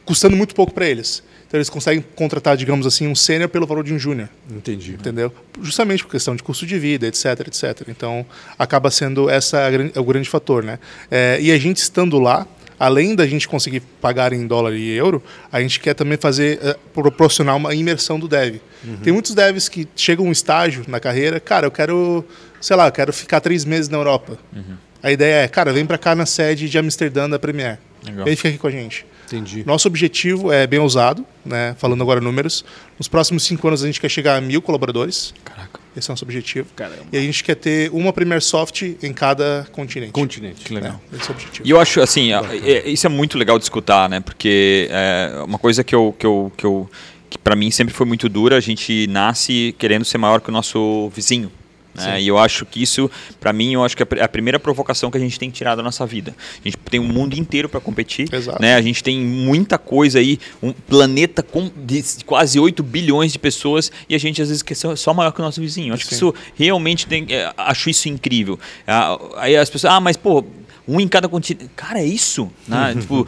Custando muito pouco para eles. Então eles conseguem contratar, digamos assim, um sênior pelo valor de um júnior. Entendi. Entendeu? Justamente por questão de custo de vida, etc, etc. Então acaba sendo essa é o grande fator, né? É, e a gente estando lá, além da gente conseguir pagar em dólar e euro, a gente quer também fazer uh, proporcionar uma imersão do dev. Uhum. Tem muitos devs que chegam a um estágio na carreira, cara, eu quero, sei lá, eu quero ficar três meses na Europa. Uhum. A ideia é, cara, vem para cá na sede de Amsterdã da Premier. Legal. Vem ficar aqui com a gente. Entendi. Nosso objetivo é bem ousado, né? Falando agora números. Nos próximos cinco anos a gente quer chegar a mil colaboradores. Caraca. Esse é o nosso objetivo. Caramba. E a gente quer ter uma Premier Soft em cada continente. Continente. Que legal. É, esse é o objetivo. E eu acho assim, é- isso é muito legal de escutar, né? Porque é uma coisa que eu que eu que, eu, que para mim sempre foi muito dura, a gente nasce querendo ser maior que o nosso vizinho. Né? E eu acho que isso, para mim, eu acho que é a pr- a primeira provocação que a gente tem que tirar da nossa vida. A gente tem um mundo inteiro para competir, Exato. né? A gente tem muita coisa aí, um planeta com de quase 8 bilhões de pessoas e a gente às vezes ser só maior que o nosso vizinho. Eu Acho que Sim. isso realmente tem, é, acho isso incrível. Ah, Aí as pessoas, ah, mas pô, um em cada continente. Cara, é isso. Né? tipo,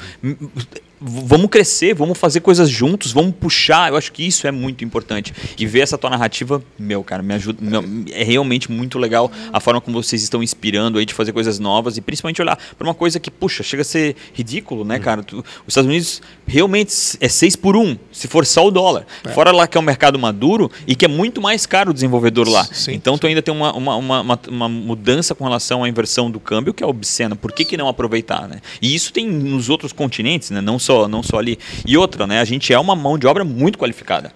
vamos crescer, vamos fazer coisas juntos, vamos puxar. Eu acho que isso é muito importante. E ver essa tua narrativa, meu, cara, me ajuda. meu, é realmente muito legal a forma como vocês estão inspirando aí de fazer coisas novas e principalmente olhar para uma coisa que, puxa, chega a ser ridículo, né, cara? Tu- os Estados Unidos realmente é 6 por 1, se for só o dólar. Fora lá que é um mercado maduro e que é muito mais caro o desenvolvedor lá. Sim. Então tu ainda tem uma, uma, uma, uma, uma mudança com relação à inversão do câmbio que é obscena. Por que, que não aproveitar, né? E isso tem nos outros continentes, né? Não só, não só ali. E outra, né? A gente é uma mão de obra muito qualificada.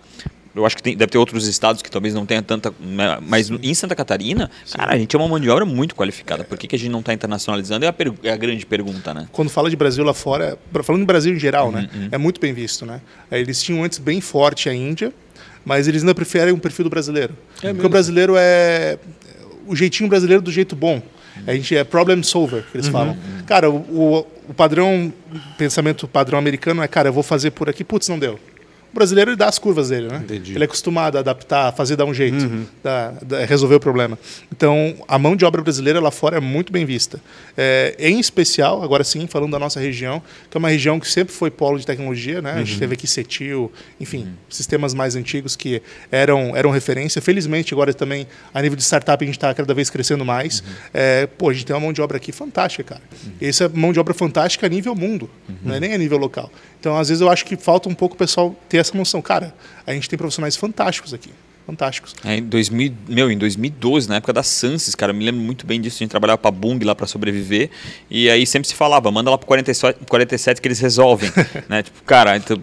Eu acho que tem- deve ter outros estados que talvez não tenha tanta. né, Mas em Santa Catarina, cara, a gente é uma mão de obra muito qualificada. Por que, que a gente não está internacionalizando? É a, é a grande pergunta, né? Quando fala de Brasil lá fora, falando de Brasil em geral, né? Uhum, É muito bem visto, né? Aí Eles tinham antes bem forte a Índia, mas eles ainda preferem o perfil do brasileiro. Porque o brasileiro é o jeitinho brasileiro do jeito bom. A gente é problem solver, que eles Uhum. falam. Cara, o, o, o padrão, pensamento padrão americano é, cara, eu vou fazer por aqui, putz, não deu. O brasileiro ele dá as curvas dele, né? Entendi. Ele é acostumado a adaptar, a fazer dar um jeito, Uhum. dar- dar- resolver o problema. Então, a mão de obra brasileira lá fora é muito bem vista. É, em especial, agora sim, falando da nossa região, que é uma região que sempre foi polo de tecnologia, né? A Uhum. gente teve aqui CETIL, enfim, sistemas mais antigos que eram, eram referência. Felizmente, agora também, a nível de startup, a gente está cada vez crescendo mais. Uhum. É, pô, a gente tem uma mão de obra aqui fantástica, cara. E essa é mão de obra fantástica a nível mundo, Uhum. não é nem a nível local. Então, às vezes, eu acho que falta um pouco o pessoal ter essa noção. Cara, a gente tem profissionais fantásticos aqui. Fantásticos. É, em 2000, meu, em 2012, na época da Sansis, cara, eu me lembro muito bem disso. A gente trabalhava pra Bung lá para sobreviver. E aí sempre se falava, manda lá pro 47, 47 que eles resolvem. né? Tipo, cara, então.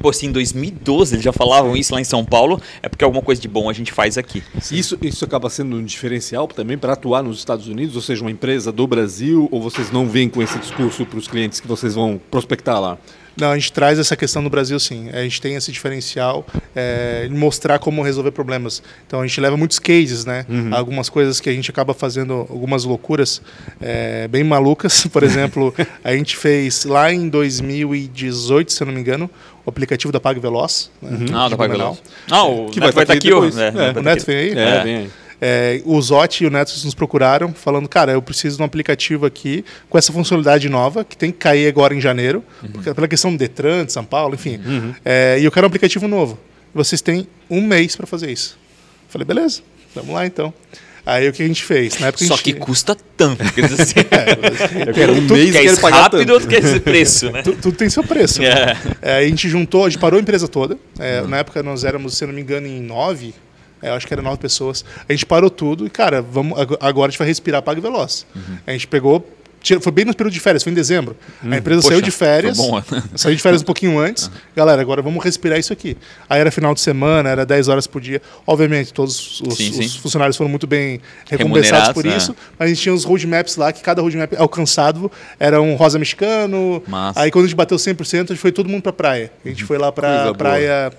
Pô, se em 2012 eles já falavam isso lá em São Paulo, é porque alguma coisa de bom a gente faz aqui. Isso, isso acaba sendo um diferencial também para atuar nos Estados Unidos, ou seja, uma empresa do Brasil, ou vocês não vêm com esse discurso para os clientes que vocês vão prospectar lá? Não, a gente traz essa questão no Brasil, sim. A gente tem esse diferencial é, de mostrar como resolver problemas. Então a gente leva muitos cases, né? Algumas coisas que a gente acaba fazendo, algumas loucuras é, bem malucas. Por exemplo, a gente fez lá em 2018, se eu não me engano, o aplicativo da Pag Veloz. Né? Ah, da Pago Fenomenal. Veloz. Ah, o Que Neto vai vai tá estar aqui aqui, depois. né? É. O Neto vem aí? É. vem aí. É, o Zotti e o Neto nos procuraram, falando, cara, eu preciso de um aplicativo aqui com essa funcionalidade nova, que tem que cair agora em janeiro, porque- pela questão do Detran, de São Paulo, enfim. É, e eu quero um aplicativo novo. Vocês têm um mês para fazer isso. Falei, beleza, vamos lá então. Aí o que a gente fez? Na época Só gente- que custa tanto. Quer dizer assim, Eu quero um tudo mês quer quero isso pagar rápido, tanto. outro quer esse preço, né? Tu- tudo tem seu preço. É. né? É, a gente juntou, a gente parou a empresa toda. É, Na época nós éramos, se não me engano, em nove. É, eu acho que eram nove pessoas. A gente parou tudo e, cara, vamos, ag- agora a gente vai respirar Pague Veloz. A gente pegou. Foi bem no período de férias, foi em dezembro. A empresa Poxa, saiu de férias. bom. Saiu de férias um pouquinho antes. Galera, agora vamos respirar isso aqui. Aí era final de semana, era 10 horas por dia. Obviamente, todos os, Sim, sim. os funcionários foram muito bem recompensados por né? isso. Mas a gente tinha os roadmaps lá, que cada roadmap alcançado era um rosa mexicano. Massa. Aí quando a gente bateu 100%, a gente foi todo mundo pra praia. A gente foi lá Coisa pra boa.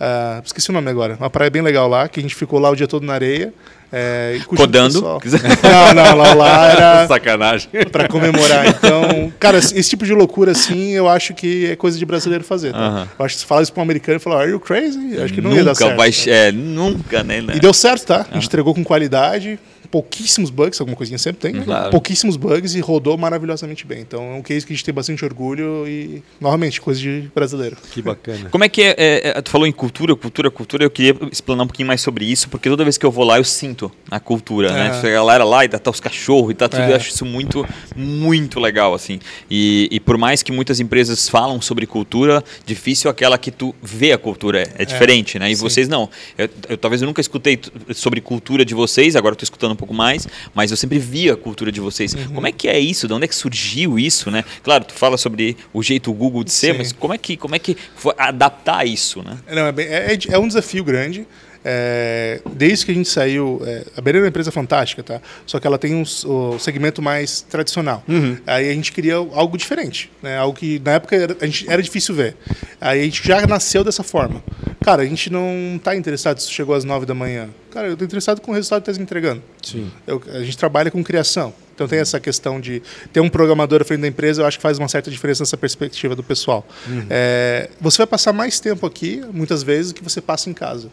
Ah, esqueci o nome agora. Uma praia bem legal lá, que a gente ficou lá o dia todo na areia. É, Codando. Não, não, lá, lá era Sacanagem. pra comemorar. Então, cara, esse tipo de loucura, assim, eu acho que é coisa de brasileiro fazer. Tá? Aham. Eu acho que se fala isso pra um americano e fala, are you crazy? Eu acho que não ia dar nunca certo. vai. É, nunca, né? né? E deu certo, tá? A gente entregou com qualidade, pouquíssimos bugs, alguma coisinha sempre tem, né? Claro. pouquíssimos bugs e rodou maravilhosamente bem. Então é um case que a gente tem bastante orgulho e, novamente, coisa de brasileiro. Que bacana. Como é que é, é, é, Tu falou em cultura, cultura, cultura. Eu queria explanar um pouquinho mais sobre isso, porque toda vez que eu vou lá, eu sinto a cultura, né? É. A galera lá e tá, tá os cachorros e tá tudo. É. Eu acho isso muito, muito legal, assim. E, e por mais que muitas empresas falam sobre cultura, difícil aquela que tu vê a cultura. É, é diferente, né? E sim. vocês não. Eu, eu- talvez eu nunca escutei sobre cultura de vocês, agora eu tô escutando um pouco mais, mas eu sempre vi a cultura de vocês. Uhum. Como é que é isso? De onde é que surgiu isso, né? Claro, tu fala sobre o jeito Google de ser, Sim. mas como é que, como é que foi adaptar isso, né? Não, é, bem- é- é- é um desafio grande. É, desde que a gente saiu, é, a Bereira é uma empresa fantástica, tá? Só que ela tem um, o segmento mais tradicional. Uhum. Aí a gente queria algo diferente, né? Algo que na época era, a gente, era difícil ver. Aí a gente já nasceu dessa forma. Cara, a gente não está interessado se chegou às nove da manhã. Cara, eu estou interessado com o resultado que está me entregando. Sim. Eu, a gente trabalha com criação. Então tem essa questão de ter um programador à frente da empresa, eu acho que faz uma certa diferença nessa perspectiva do pessoal. É, você vai passar mais tempo aqui, muitas vezes, do que você passa em casa.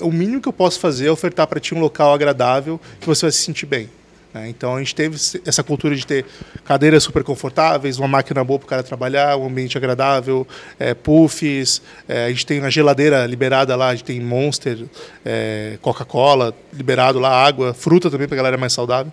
O mínimo que eu posso fazer é ofertar para ti um local agradável que você vai se sentir bem. Né? Então a gente teve essa cultura de ter cadeiras super confortáveis, uma máquina boa para o cara trabalhar, um ambiente agradável, é, puffs, é, a gente tem uma geladeira liberada lá, a gente tem Monster, é, Coca-Cola liberado lá, água, fruta também para a galera mais saudável,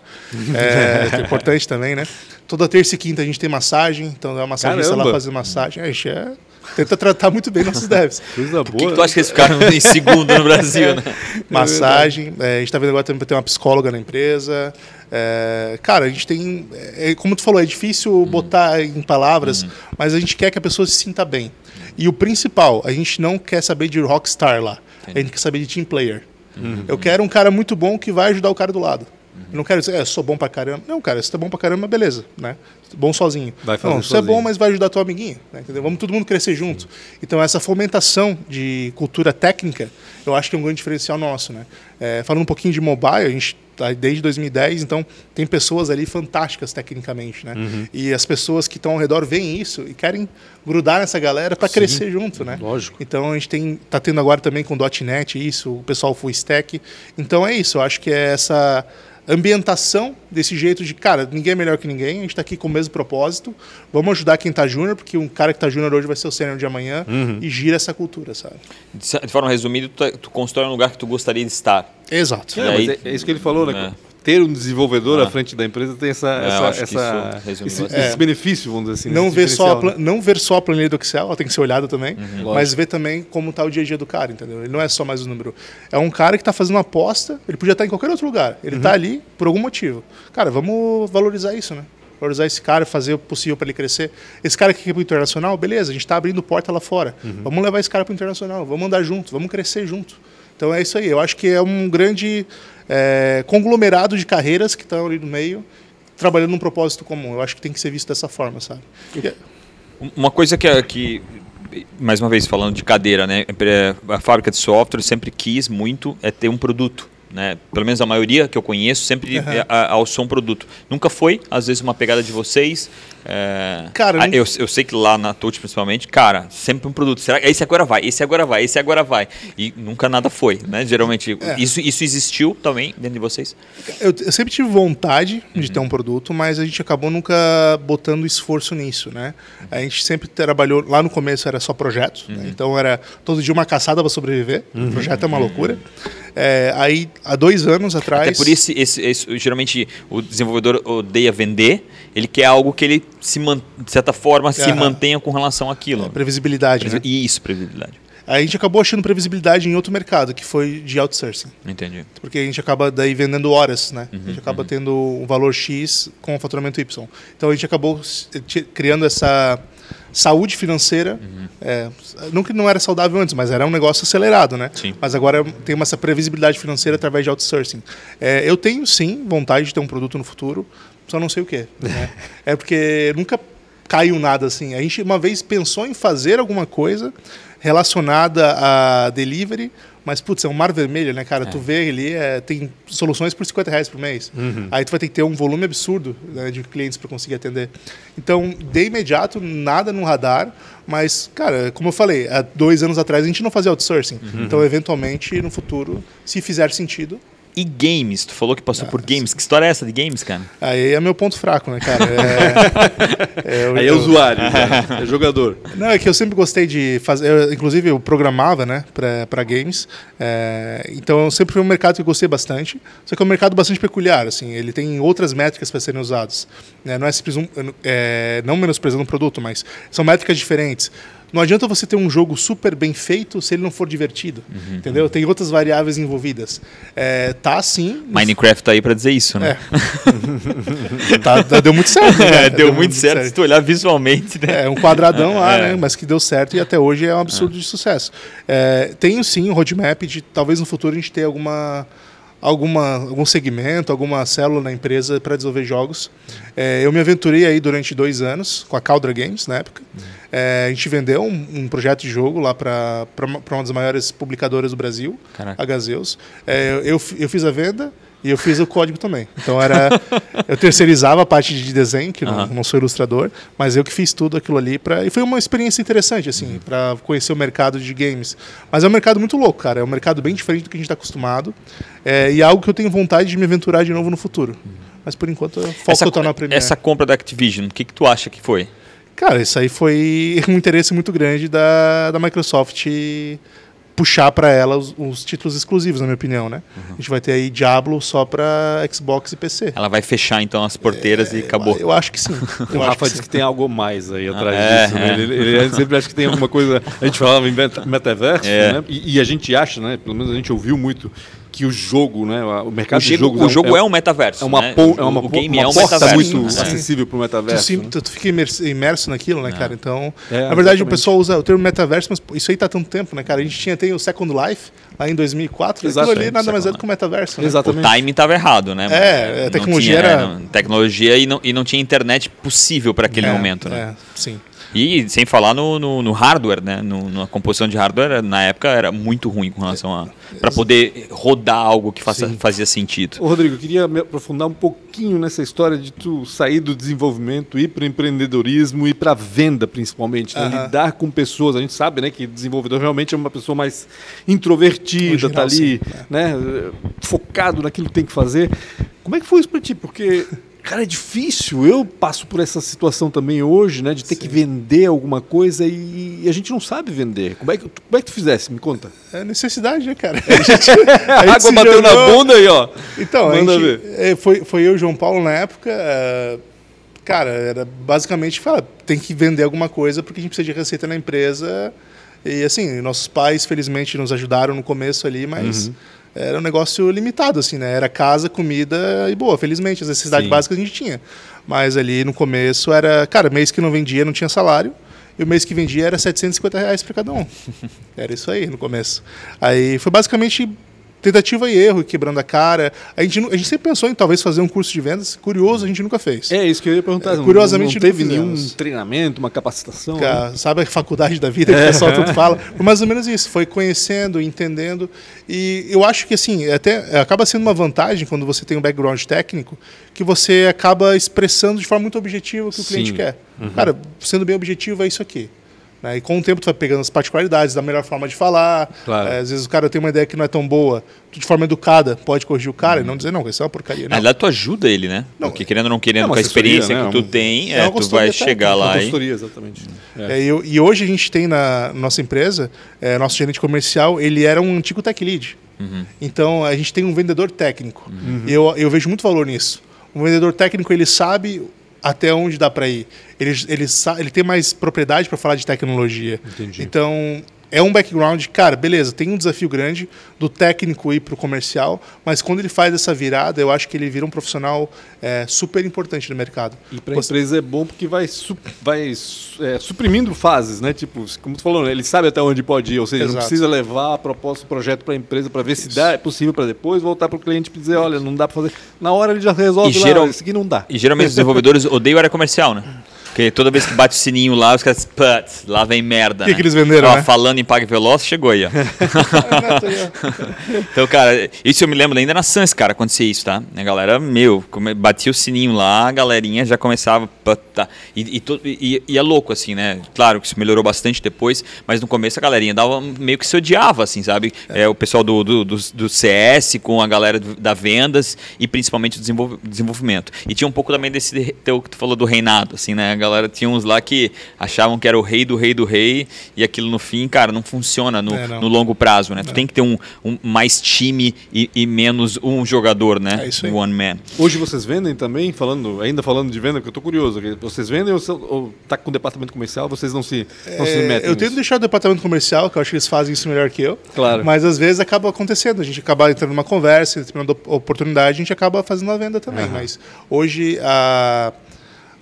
é, é importante também, né? Toda terça e quinta a gente tem massagem, então é uma massagista lá Caramba! fazer massagem, a gente é, tenta tratar muito bem nossos devs. Coisa Por que, boa. que tu acha que eles ficaram em segundo no Brasil, né? massagem. É, a gente está vendo agora também ter uma psicóloga na empresa. É, cara, a gente tem. É, como tu falou, é difícil Uhum. botar em palavras, mas a gente quer que a pessoa se sinta bem. E o principal, a gente não quer saber de rockstar lá. A gente quer saber de team player. Uhum. Eu quero um cara muito bom que vai ajudar o cara do lado. Eu não quero dizer, é, sou bom pra caramba. Não, cara, se tá bom pra caramba, beleza, né? Bom sozinho. Vai fazer não, você é bom, mas vai ajudar teu amiguinho. né? Entendeu? Vamos todo mundo crescer junto. Então, essa fomentação de cultura técnica, eu acho que é um grande diferencial nosso. Né? É, falando um pouquinho de mobile, a gente tá desde 2010, então tem pessoas ali fantásticas tecnicamente. Né? Uhum. E as pessoas que estão ao redor veem isso e querem grudar nessa galera para crescer junto. Né? Lógico. Então, a gente tem, tá tendo agora também com .NET isso, o pessoal full stack. Então, é isso. Eu acho que é essa ambientação desse jeito de, cara, ninguém é melhor que ninguém, a gente está aqui com o mesmo propósito, vamos ajudar quem está júnior, porque um cara que está júnior hoje vai ser o sênior de amanhã, Uhum. e gira essa cultura, sabe? De forma resumida, tu, tu constrói um lugar que tu gostaria de estar. Exato. É, aí- é, é isso que ele falou, né? É. Ter um desenvolvedor Ah. à frente da empresa tem essa, É, eu essa, essa- esse, bastante. esse benefício, vamos dizer assim. Não ver, só plan- não ver só a planilha do Excel, ela tem que ser olhada também, Uhum. mas ver também como está o dia a dia do cara, entendeu? Ele não é só mais um número. É um cara que está fazendo uma aposta, ele podia estar em qualquer outro lugar, ele Uhum. está ali por algum motivo. Cara, vamos valorizar isso, né? Valorizar esse cara, fazer o possível para ele crescer. Esse cara que quer ir para o internacional, beleza, a gente está abrindo porta lá fora. Uhum. Vamos levar esse cara para o internacional, vamos andar junto, vamos crescer junto. Então é isso aí. Eu acho que é um grande é, conglomerado de carreiras que estão ali no meio, trabalhando num propósito comum. Eu acho que tem que ser visto dessa forma, sabe? E- Uma coisa que, que, mais uma vez falando de cadeira, né? A fábrica de software sempre quis muito é ter um produto. Né? Pelo menos a maioria que eu conheço sempre Aham. é a- ao som produto. Nunca foi, às vezes, uma pegada de vocês. é, Cara, ah, eu, eu sei que lá na Touch, principalmente, cara, sempre um produto. Será que esse agora vai, esse agora vai, esse agora vai. E nunca nada foi, né? Geralmente, É. isso, isso existiu também dentro de vocês? Eu, eu sempre tive vontade de ter um produto, mas a gente acabou nunca botando esforço nisso, né? A gente sempre trabalhou, lá no começo era só projetos, né? então era todo dia uma caçada para sobreviver, o projeto é uma loucura. É, aí, há dois anos atrás... Até por isso, esse, esse- geralmente, o desenvolvedor odeia vender, ele quer algo que ele, se man- de certa forma, se Aham. mantenha com relação àquilo. Previsibilidade, né? E isso, previsibilidade. Aí a gente acabou achando previsibilidade em outro mercado, que foi de outsourcing. Entendi. Porque a gente acaba daí vendendo horas, né? Uhum, a gente acaba tendo um valor X com o faturamento Y. Então a gente acabou ti- criando essa saúde financeira. Uhum. É, não que não era saudável antes, mas era um negócio acelerado, né? Sim. Mas agora tem uma, essa previsibilidade financeira através de outsourcing. É, eu tenho sim vontade de ter um produto no futuro, só não sei o quê. Né? é porque nunca caiu nada assim. A gente uma vez pensou em fazer alguma coisa relacionada a delivery, mas putz, é um mar vermelho, né, cara? Tu vê ali, é, tem soluções por 50 reais por mês. Aí tu vai ter que ter um volume absurdo né, de clientes para conseguir atender. Então, de imediato, nada no radar, mas, cara, como eu falei, há dois anos atrás a gente não fazia outsourcing. Então, eventualmente, no futuro, se fizer sentido, E games? Tu falou que passou por games. Que história é essa de games, cara? aí é meu ponto fraco, né, cara? É, é, eu- Aí é eu- usuário, né? é jogador. Não, é que eu sempre gostei de fazer. eu, inclusive, eu programava, né, para games. é, então, sempre foi um mercado que eu gostei bastante. Só que é um mercado bastante peculiar, assim. Ele tem outras métricas para serem usadas. né, não é simples um, é, não menosprezando o produto, mas são métricas diferentes. Não adianta você ter um jogo super bem feito se ele não for divertido. Uhum. Entendeu? Tem outras variáveis envolvidas. É, tá sim. Minecraft tá aí pra dizer isso, né? É. tá, tá- deu muito certo. né, É, deu, muito certo, se tu olhar visualmente, né? É, um quadradão lá, É. né? Mas que deu certo e até hoje é um absurdo de sucesso. É, tenho sim um roadmap de talvez no futuro a gente ter alguma, alguma, algum segmento, alguma célula na empresa para desenvolver jogos. É, eu me aventurei aí durante dois anos com a Caldra Games na época. É, a gente vendeu um, um projeto de jogo lá para uma das maiores publicadoras do Brasil, Caraca. a Gazeus. É, eu, eu fiz a venda e eu fiz o código também. Então era. eu terceirizava a parte de desenho, que não, Aham. não sou ilustrador, mas eu que fiz tudo aquilo ali. Pra, e foi uma experiência interessante, assim, para conhecer o mercado de games. Mas é um mercado muito louco, cara. É um mercado bem diferente do que a gente está acostumado. É, e é algo que eu tenho vontade de me aventurar de novo no futuro. Mas por enquanto, eu foco Essa, total na Premiere. essa compra da Activision, o que, que tu acha que foi? Cara, isso aí foi um interesse muito grande da, da Microsoft puxar para ela os, os títulos exclusivos, na minha opinião, né? Uhum. A gente vai ter aí Diablo só para Xbox e PC. Ela vai fechar então as porteiras e acabou. Eu acho que sim. O Eu acho Rafa que disse que tem algo mais aí atrás é, disso. né? é. Ele, ele- ele sempre acha que tem alguma coisa. A gente falava em meta- metaverso, É. né? E, e a gente acha, né? Pelo menos a gente ouviu muito que o jogo, né? O mercado O de jogo, jogos o jogo é, um metaverso. é uma, né? é uma, o game uma é um porta metaverso. muito sim. acessível para o Tu, metaverso. sim, né? tu, tu fica imerso, naquilo, né, cara? Então, É, na verdade, exatamente. o pessoal usa o termo metaverso, mas isso aí tá há tanto tempo, né, cara? A gente tinha tem o Second Life lá em 2004, aquilo ali Exatamente, nada mais é do que o metaverso. Né? O Exatamente. timing estava errado, né? É, a Não tecnologia tinha, era- é, não- tecnologia e não, e não tinha internet possível para aquele É, momento, né? É, sim. E sem falar no, no, no hardware, né? No, na composição de hardware, na época era muito ruim com relação a. para poder rodar algo que faça, fazia sentido. Ô, Rodrigo, eu queria me aprofundar um pouquinho nessa história de tu sair do desenvolvimento, ir para o empreendedorismo e para a venda, principalmente. né? Aham. Lidar com pessoas. A gente sabe né, que desenvolvedor realmente é uma pessoa mais introvertida, No geral, tá ali sim, né, focado naquilo que tem que fazer. Como é que foi isso para ti? Porque, cara, é difícil. Eu passo por essa situação também hoje, né, de ter que vender alguma coisa e, a gente não sabe vender. Como é que, como é que tu fizesse? Me conta. É necessidade, né, cara? A gente, A, água bateu na jogou- bunda aí, ó. Então, a gente, ver. é, foi, foi eu e o João Paulo na época. é, cara, era basicamente falar, tem que vender alguma coisa porque a gente precisa de receita na empresa. E assim, nossos pais, felizmente, nos ajudaram no começo ali, mas Uhum. Era um negócio limitado, assim, né? Era casa, comida e boa, felizmente, as necessidades Sim. básicas a gente tinha. Mas ali no começo era, cara, mês que não vendia não tinha salário. E o mês que vendia era 750 reais para cada um. Era isso aí no começo. Aí foi basicamente tentativa e erro, quebrando a cara. A gente, a gente sempre pensou em talvez fazer um curso de vendas. Curioso, a gente nunca fez. É isso que eu ia perguntar. É, Não- curiosamente, não teve nunca nenhum treinamento, uma capacitação. né? Sabe a faculdade da vida que o pessoal tudo fala? Foi mais ou menos isso. Foi conhecendo, entendendo. E eu acho que, assim, até acaba sendo uma vantagem quando você tem um background técnico, que você acaba expressando de forma muito objetiva o que o cliente Sim. quer. Cara, sendo bem objetivo, é isso aqui. Né? E com o tempo tu vai pegando as particularidades, da melhor forma de falar. Claro. É, às vezes o cara tem uma ideia que não é tão boa. Tu, de forma educada, pode corrigir o cara e não dizer, não, isso é uma porcaria. Na verdade, tu ajuda ele, né? Não, Porque querendo ou não querendo, é uma com a experiência né? que tu Um- tem, é é, uma tu vai chegar Uma lá e. consultoria, exatamente. É. É, e, eu- e hoje a gente tem na nossa empresa, é, nosso gerente comercial, ele era um antigo tech lead. Então a gente tem um vendedor técnico. E eu, eu vejo muito valor nisso. O vendedor técnico ele sabe até onde dá para ir. Ele, ele, ele tem mais propriedade para falar de tecnologia. Entendi. Então é um background, cara, beleza, tem um desafio grande do técnico ir para o comercial, mas quando ele faz essa virada, eu acho que ele vira um profissional é, super importante no mercado. E para a Você- empresa é bom porque vai, su- vai é, suprimindo fases, né? Tipo, como tu falou, né? ele sabe até onde pode ir, ou seja, não Exato. precisa levar a proposta, o projeto para a empresa para ver se dá, é possível para depois voltar para o cliente e dizer, olha, não dá para fazer. Na hora ele já resolve E lá, geral- "Olha, isso não dá. E geralmente os desenvolvedores odeiam a área comercial, né? Porque toda vez que bate o sininho lá, os caras, putz, lá vem merda. Que né? que eles venderam, Ó, né? Falando em Pague Veloz, chegou aí, ó. Então, cara, isso eu me lembro ainda na Sans, cara, acontecia isso, tá? A galera, meu, batia o sininho lá, a galerinha já começava. tá. E, e, e- e é louco, assim, né? Claro que isso melhorou bastante depois, mas no começo a galerinha dava meio que se odiava, assim, sabe? É. o pessoal do, do, do, do CS com a galera da vendas e principalmente do desenvolv- desenvolvimento. E tinha um pouco também desse teu que tu falou do reinado, assim, né? A galera tinha uns lá que achavam que era o rei do rei do rei e aquilo no fim, cara, não funciona no, É, não. no longo prazo, né? Tu tem que ter um, um mais time e, e menos um jogador, né? É isso aí. One man. Hoje vocês vendem também, falando, ainda falando de venda, porque eu tô curioso. Vocês vendem ou, ou tá com o departamento comercial, vocês não se, não se É, metem eu tento nisso? deixar o departamento comercial, que eu acho que eles fazem isso melhor que eu. Claro. Mas às vezes acaba acontecendo. A gente acaba entrando numa conversa, determinada op- oportunidade, a gente acaba fazendo a venda também. Mas hoje a,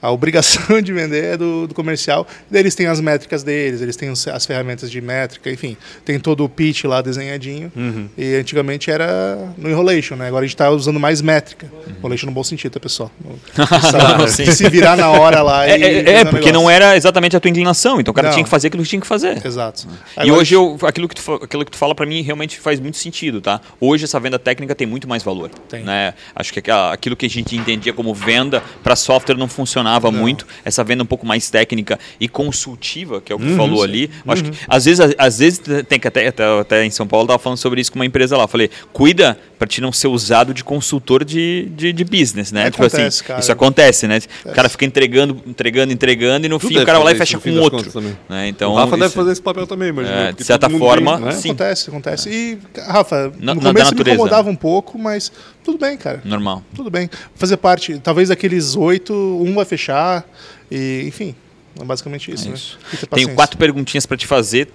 a obrigação de vender é do, do comercial. Daí Eles têm as métricas deles, eles têm as ferramentas de métrica, enfim. Tem todo o pitch lá desenhadinho. Uhum. E antigamente era no Enrolation, né? Agora a gente está usando mais métrica. Enrolation no bom sentido, tá, pessoal? Sabe? Sim. Se virar na hora lá É, e é, é, porque não negócio. era exatamente a tua inclinação, então o cara Não. tinha que fazer aquilo que tinha que fazer. Exato. E Agora, hoje eu, aquilo, que tu, aquilo que tu fala para mim realmente faz muito sentido, tá? Hoje essa venda técnica tem muito mais valor. Tem. Né? Acho que aquilo que a gente entendia como venda para software não funcionava muito. Essa venda um pouco mais técnica e consultiva, que é o que tu falou ali. Eu Acho que às vezes, às vezes tem que até, até, até em São Paulo eu tava falando sobre isso com uma empresa lá. Eu falei, cuida para te não ser usado de consultor de, de, de business, né? Acontece, cara. Isso acontece, né? O cara fica entregando, entregando, entregando e no Tu fim deve o cara vai lá e fecha com outro. Né? Então, o Rafa deve isso- fazer esse papel também, imagina. É, de certa forma, tem, né? sim. Acontece, acontece. E, Rafa, Na- no começo me incomodava um pouco, mas tudo bem, cara. Normal. Tudo bem. Fazer parte, talvez daqueles oito, um vai fechar. E, enfim, é basicamente isso, É né? isso. Ter Tenho quatro perguntinhas para te fazer.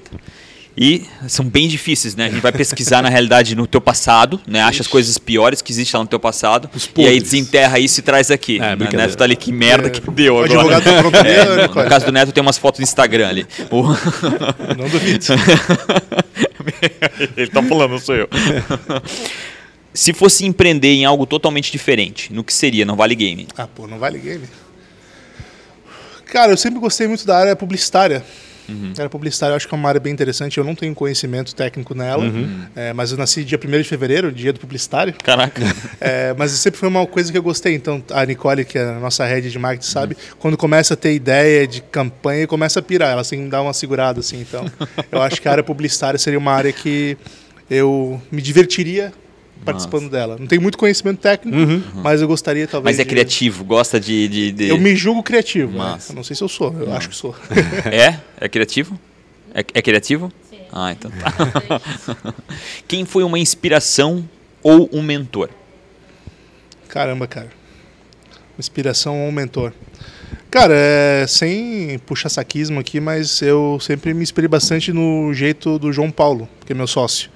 E são bem difíceis, né? A gente vai pesquisar na realidade no teu passado, né? Acha as coisas piores que existem lá no teu passado. Os E aí desenterra isso e traz aqui. É, né? Neto tá ali, que merda É, que deu O agora. advogado tá É, né, no caso do Neto tem umas fotos no Instagram ali. Não duvido. Ele tá falando, não sou eu. Se fosse empreender em algo totalmente diferente, no que seria? Não vale game. Ah, pô, não vale game. Cara, eu sempre gostei muito da área publicitária. Uhum. A área publicitária acho que é uma área bem interessante. Eu não tenho conhecimento técnico nela, Uhum. é, mas eu nasci dia 1 de fevereiro, dia do publicitário. Caraca. É, mas sempre foi uma coisa que eu gostei. Então, a Nicole, que é a nossa head de marketing, sabe? Quando começa a ter ideia de campanha, começa a pirar. Ela tem que dar uma segurada, assim. Então, eu acho que a área publicitária seria uma área que eu me divertiria participando dela. Não tenho muito conhecimento técnico, mas eu gostaria, talvez. Mas é de- criativo, gosta de. de, de- Eu me julgo criativo. né? Massa. Eu não sei se eu sou, eu acho que sou. É? É criativo? É, é criativo? Ah, então tá. Quem foi uma inspiração ou um mentor? Caramba, cara. Inspiração ou um mentor. Cara, é, sem puxar saquismo aqui, mas eu sempre me inspirei bastante no jeito do João Paulo, que é meu sócio.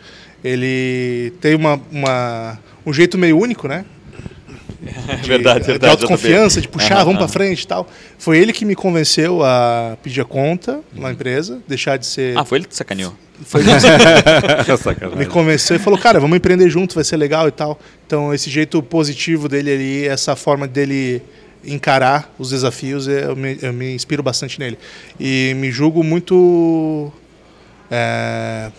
Ele tem uma, uma- um jeito meio único, né? De, verdade, De verdade, autoconfiança, de puxar, Aham, vamos aham. frente e tal. Foi ele que me convenceu a pedir a conta na empresa, deixar de ser. Ah, foi ele que sacaneou. Foi É me convenceu e falou, cara, vamos empreender junto, vai ser legal e tal. Então, esse jeito positivo dele ali, essa forma dele encarar os desafios, eu me, eu me inspiro bastante nele. E me julgo muito. é,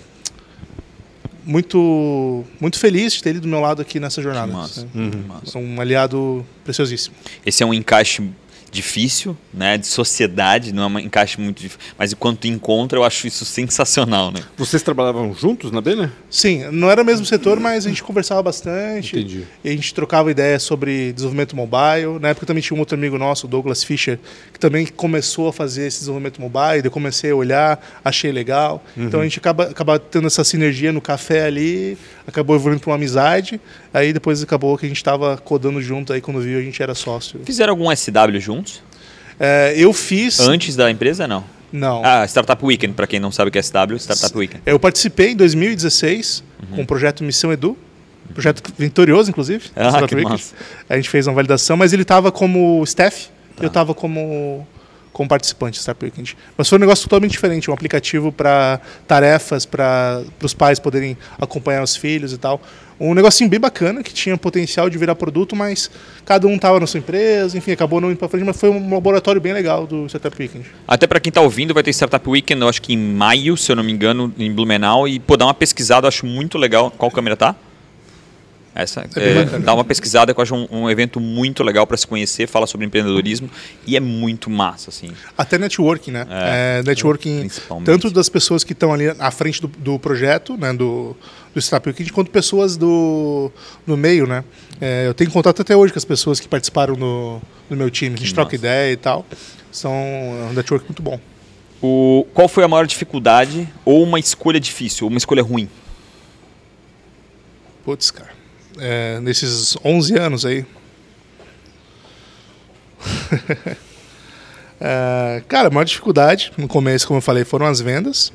muito muito feliz de ter ele do meu lado aqui nessa jornada. Massa. né? Massa. É um aliado preciosíssimo. Esse é um encaixe difícil, né? De sociedade, não é um encaixe muito difícil. Mas enquanto encontra, eu acho isso sensacional, né? Vocês trabalhavam juntos na Bena? Sim, não era o mesmo setor, mas a gente conversava bastante. Entendi. E a gente trocava ideias sobre desenvolvimento mobile. Na época também tinha um outro amigo nosso, o Douglas Fischer, que também começou a fazer esse desenvolvimento mobile. Eu comecei a olhar, achei legal. Então a gente acaba, acaba tendo essa sinergia no café ali, acabou evoluindo para uma amizade. Aí depois acabou que a gente estava codando junto, aí quando viu a gente era sócio. Fizeram algum SW juntos? É, eu fiz. Antes da empresa, não? Não. Ah, Startup Weekend, para quem não sabe o que é SW, Startup Weekend. Eu participei em 2016 Uhum. com o projeto Missão Edu. Projeto vitorioso, inclusive. Ah, Startup que Weekend. massa. A gente fez uma validação, mas ele estava como staff e eu estava como, como participante do Startup Weekend. Mas foi um negócio totalmente diferente, um aplicativo para tarefas, para os pais poderem acompanhar os filhos e tal. Um negocinho bem bacana, que tinha potencial de virar produto, mas cada um estava na sua empresa, enfim, acabou não indo para frente, mas foi um laboratório bem legal do Startup Weekend. Até para quem tá ouvindo, vai ter Startup Weekend, eu acho que em maio, se eu não me engano, em Blumenau. E, pô, dá uma pesquisada, acho muito legal. Qual câmera tá? Essa, é, dá uma pesquisada, que eu acho um, um evento muito legal para se conhecer, fala sobre empreendedorismo e é muito massa, assim. Até networking, né? É, É, networking, principalmente. tanto das pessoas que estão ali à frente do, do projeto, né, do, do Startup Weekend, quanto pessoas do, no meio, né? É, eu tenho contato até hoje com as pessoas que participaram do, do meu time. A gente troca ideia e tal. São é um network muito bom. O, qual foi a maior dificuldade ou uma escolha difícil, uma escolha ruim? Putz, cara. É, nesses 11 anos aí. É, cara, a maior dificuldade no começo, como eu falei, foram as vendas.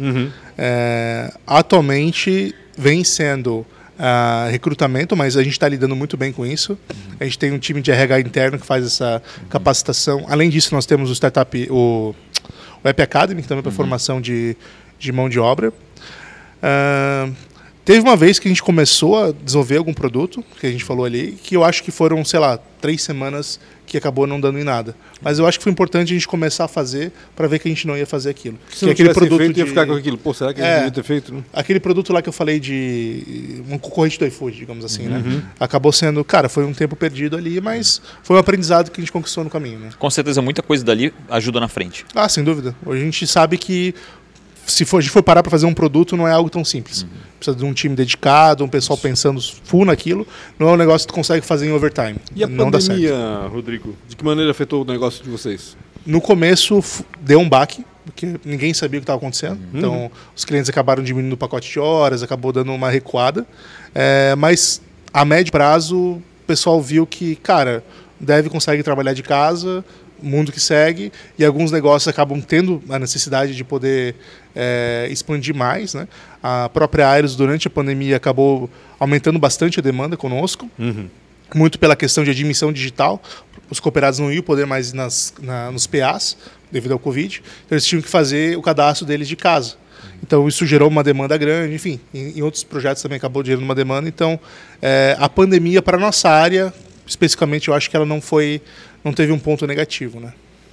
É, atualmente vem sendo ah, recrutamento, mas a gente está lidando muito bem com isso. A gente tem um time de RH interno que faz essa capacitação. Além disso, nós temos o startup, o, o App Academy, que também é para formação de, de mão de obra. Ah, teve uma vez que a gente começou a desenvolver algum produto, que a gente falou ali, que eu acho que foram, sei lá, três semanas que acabou não dando em nada. Mas eu acho que foi importante a gente começar a fazer para ver que a gente não ia fazer aquilo. Se não tivesse feito, ia ficar com aquilo. Pô, será que a gente É. devia ter feito? Né? Aquele produto lá que eu falei de um concorrente do iFood, digamos assim, né? Acabou sendo, cara, foi um tempo perdido ali, mas foi um aprendizado que a gente conquistou no caminho, né? Com certeza muita coisa dali ajuda na frente. Ah, sem dúvida. Hoje a gente sabe que se for, a gente for parar para fazer um produto, não é algo tão simples. Precisa de um time dedicado, um pessoal pensando full naquilo. Não é um negócio que tu consegue fazer em overtime. E a não pandemia, Rodrigo? De que maneira afetou o negócio de vocês? No começo deu um baque, porque ninguém sabia o que estava acontecendo. Então, os clientes acabaram diminuindo o pacote de horas, acabou dando uma recuada. É, mas a médio prazo, o pessoal viu que, cara, deve conseguir trabalhar de casa, mundo que segue, e alguns negócios acabam tendo a necessidade de poder é, expandir mais. Né? A própria Aeros, durante a pandemia, acabou aumentando bastante a demanda conosco muito pela questão de admissão digital. Os cooperados não iam poder mais ir nas, na, nos PAs devido ao Covid. Então eles tinham que fazer o cadastro deles de casa. Então isso gerou uma demanda grande, enfim, em, em outros projetos também acabou gerando uma demanda. Então eh, a pandemia para nossa área, especificamente, eu acho que ela não foi, não teve um ponto negativo, né?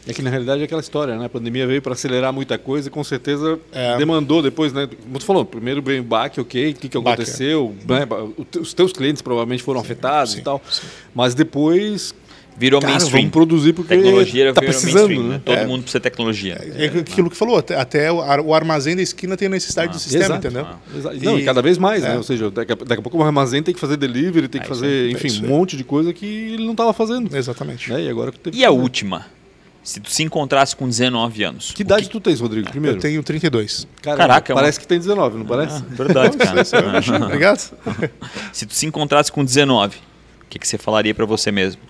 É que na realidade é aquela história, né? A pandemia veio para acelerar muita coisa e com certeza É. demandou depois, né? Como tu falou, primeiro veio o baque, ok, o que, que Baque, aconteceu, né? O te- Os teus clientes provavelmente foram afetados sim, e tal. sim. Mas depois, Virou cara, mainstream. vamos produzir porque Tecnologia tá virou precisando, mainstream, né? né? Todo É. mundo precisa de tecnologia. É aquilo que falou, até, até o, ar- o armazém da esquina tem necessidade do sistema, Exato. entendeu? Exato. Não, e cada vez mais, é. né? Ou seja, daqui a, daqui a pouco o armazém tem que fazer delivery, tem que É fazer, é enfim, isso um monte de coisa que ele não estava fazendo. Exatamente. Né? E agora que teve E a que última? Se tu se encontrasse com 19 anos. Que idade tu tens, Rodrigo? Primeiro. Eu tenho 32. Caramba, Caraca, é uma- parece que tem 19, não parece? Ah, verdade, cara. Obrigado. Se tu se encontrasse com 19, o que, que você falaria pra você mesmo?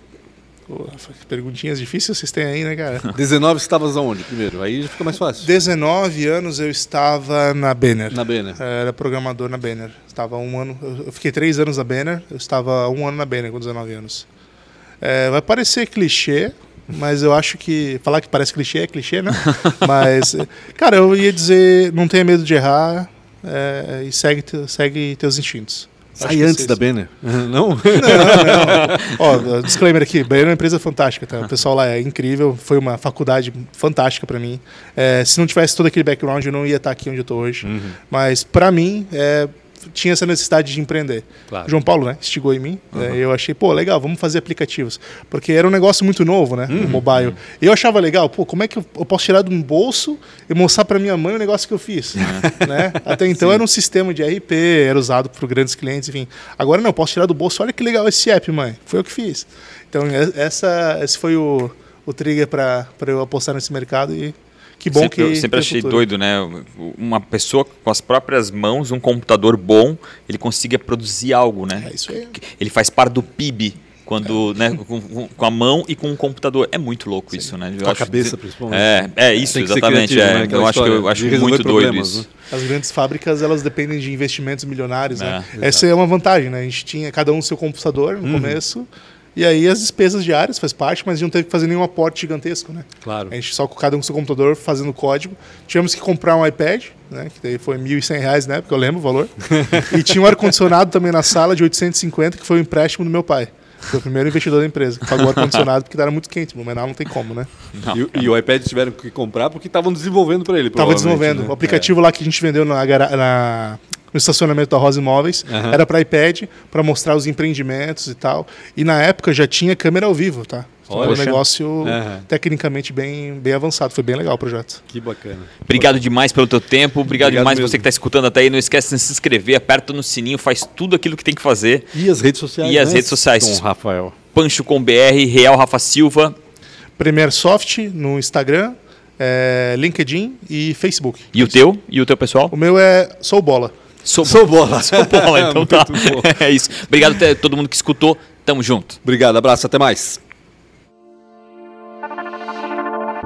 Pô, perguntinhas difíceis vocês têm aí, né, cara? 19 estavas aonde primeiro? Aí já fica mais fácil. 19 anos eu estava na Banner. Na B, né? Era programador na Banner. Estava um ano. eu- fiquei três anos na Banner. Eu estava um ano na Banner com 19 anos. É, vai parecer clichê, mas eu acho que falar que parece clichê é clichê, né? mas, cara, eu ia dizer, não tenha medo de errar é, e segue, segue teus instintos. Sai antes da Banner. Não? Ó, disclaimer aqui, Banner é uma empresa fantástica, tá? O pessoal lá é incrível, foi uma faculdade fantástica para mim. É, se não tivesse todo aquele background, eu não ia estar aqui onde eu tô hoje. Uhum. Mas para mim, é, tinha essa necessidade de empreender. Claro. João Paulo, né, instigou em mim. é, eu achei, pô, legal, vamos fazer aplicativos. Porque era um negócio muito novo, né, Uhum. o mobile. Eu achava legal, pô, como é que eu, posso tirar de um bolso e mostrar para minha mãe o negócio que eu fiz? né? Até então era um sistema de RP, era usado por grandes clientes, enfim. Agora não, eu posso tirar do bolso, olha que legal esse app, mãe. Foi eu que fiz. Então essa, esse foi o, o trigger para eu apostar nesse mercado e que bom sempre, que... eu sempre achei futuro. doido, né? Uma pessoa com as próprias mãos, um computador bom, ele consiga produzir algo, né? É isso aí. Ele faz parte do PIB. Quando, né, com, com- a mão e com um computador. É muito louco isso, né? Eu Com a cabeça, principalmente. É, é isso, que ser exatamente. criativo, é. né? Eu acho que eu acho muito doido isso. né? As grandes fábricas elas dependem de investimentos milionários, né? É, Essa é uma vantagem, né? A gente tinha cada um seu computador no Uhum. começo e aí as despesas diárias faz parte, mas não teve que fazer nenhum aporte gigantesco, né? Claro. A gente só com cada um com seu computador fazendo código. Tivemos que comprar um iPad, né? Que daí foi 1.100 reais na época, eu lembro o valor. e tinha um ar-condicionado também na sala de 850, que foi um empréstimo do meu pai. Foi o primeiro investidor da empresa, que pagou o ar-condicionado porque era muito quente. No Menal não tem como, né? Não. E, o- e o iPad tiveram que comprar porque estavam desenvolvendo para ele. Tava provavelmente, desenvolvendo. né? O aplicativo lá que a gente vendeu na, na, no estacionamento da Rosa Imóveis. Aham. Era para iPad, para mostrar os empreendimentos e tal. E na época já tinha câmera ao vivo, tá? Então era um negócio Aham. tecnicamente bem, bem avançado. Foi bem legal o projeto. Que bacana. Obrigado demais pelo teu tempo. Obrigado, Obrigado demais mesmo. você que está escutando até aí. Não esquece de se inscrever, aperta no sininho, faz tudo aquilo que tem que fazer. E as redes sociais? E as né, redes sociais? Com o Rafael. Pancho com BR, Real Rafa Silva. Premier Soft no Instagram, é, LinkedIn e Facebook. E o teu? E o teu pessoal? O meu é Sou Bola. Sou, Sou bola. Sou bola, então tá. É isso. Obrigado a todo mundo que escutou. Tamo junto. Obrigado, abraço, até mais.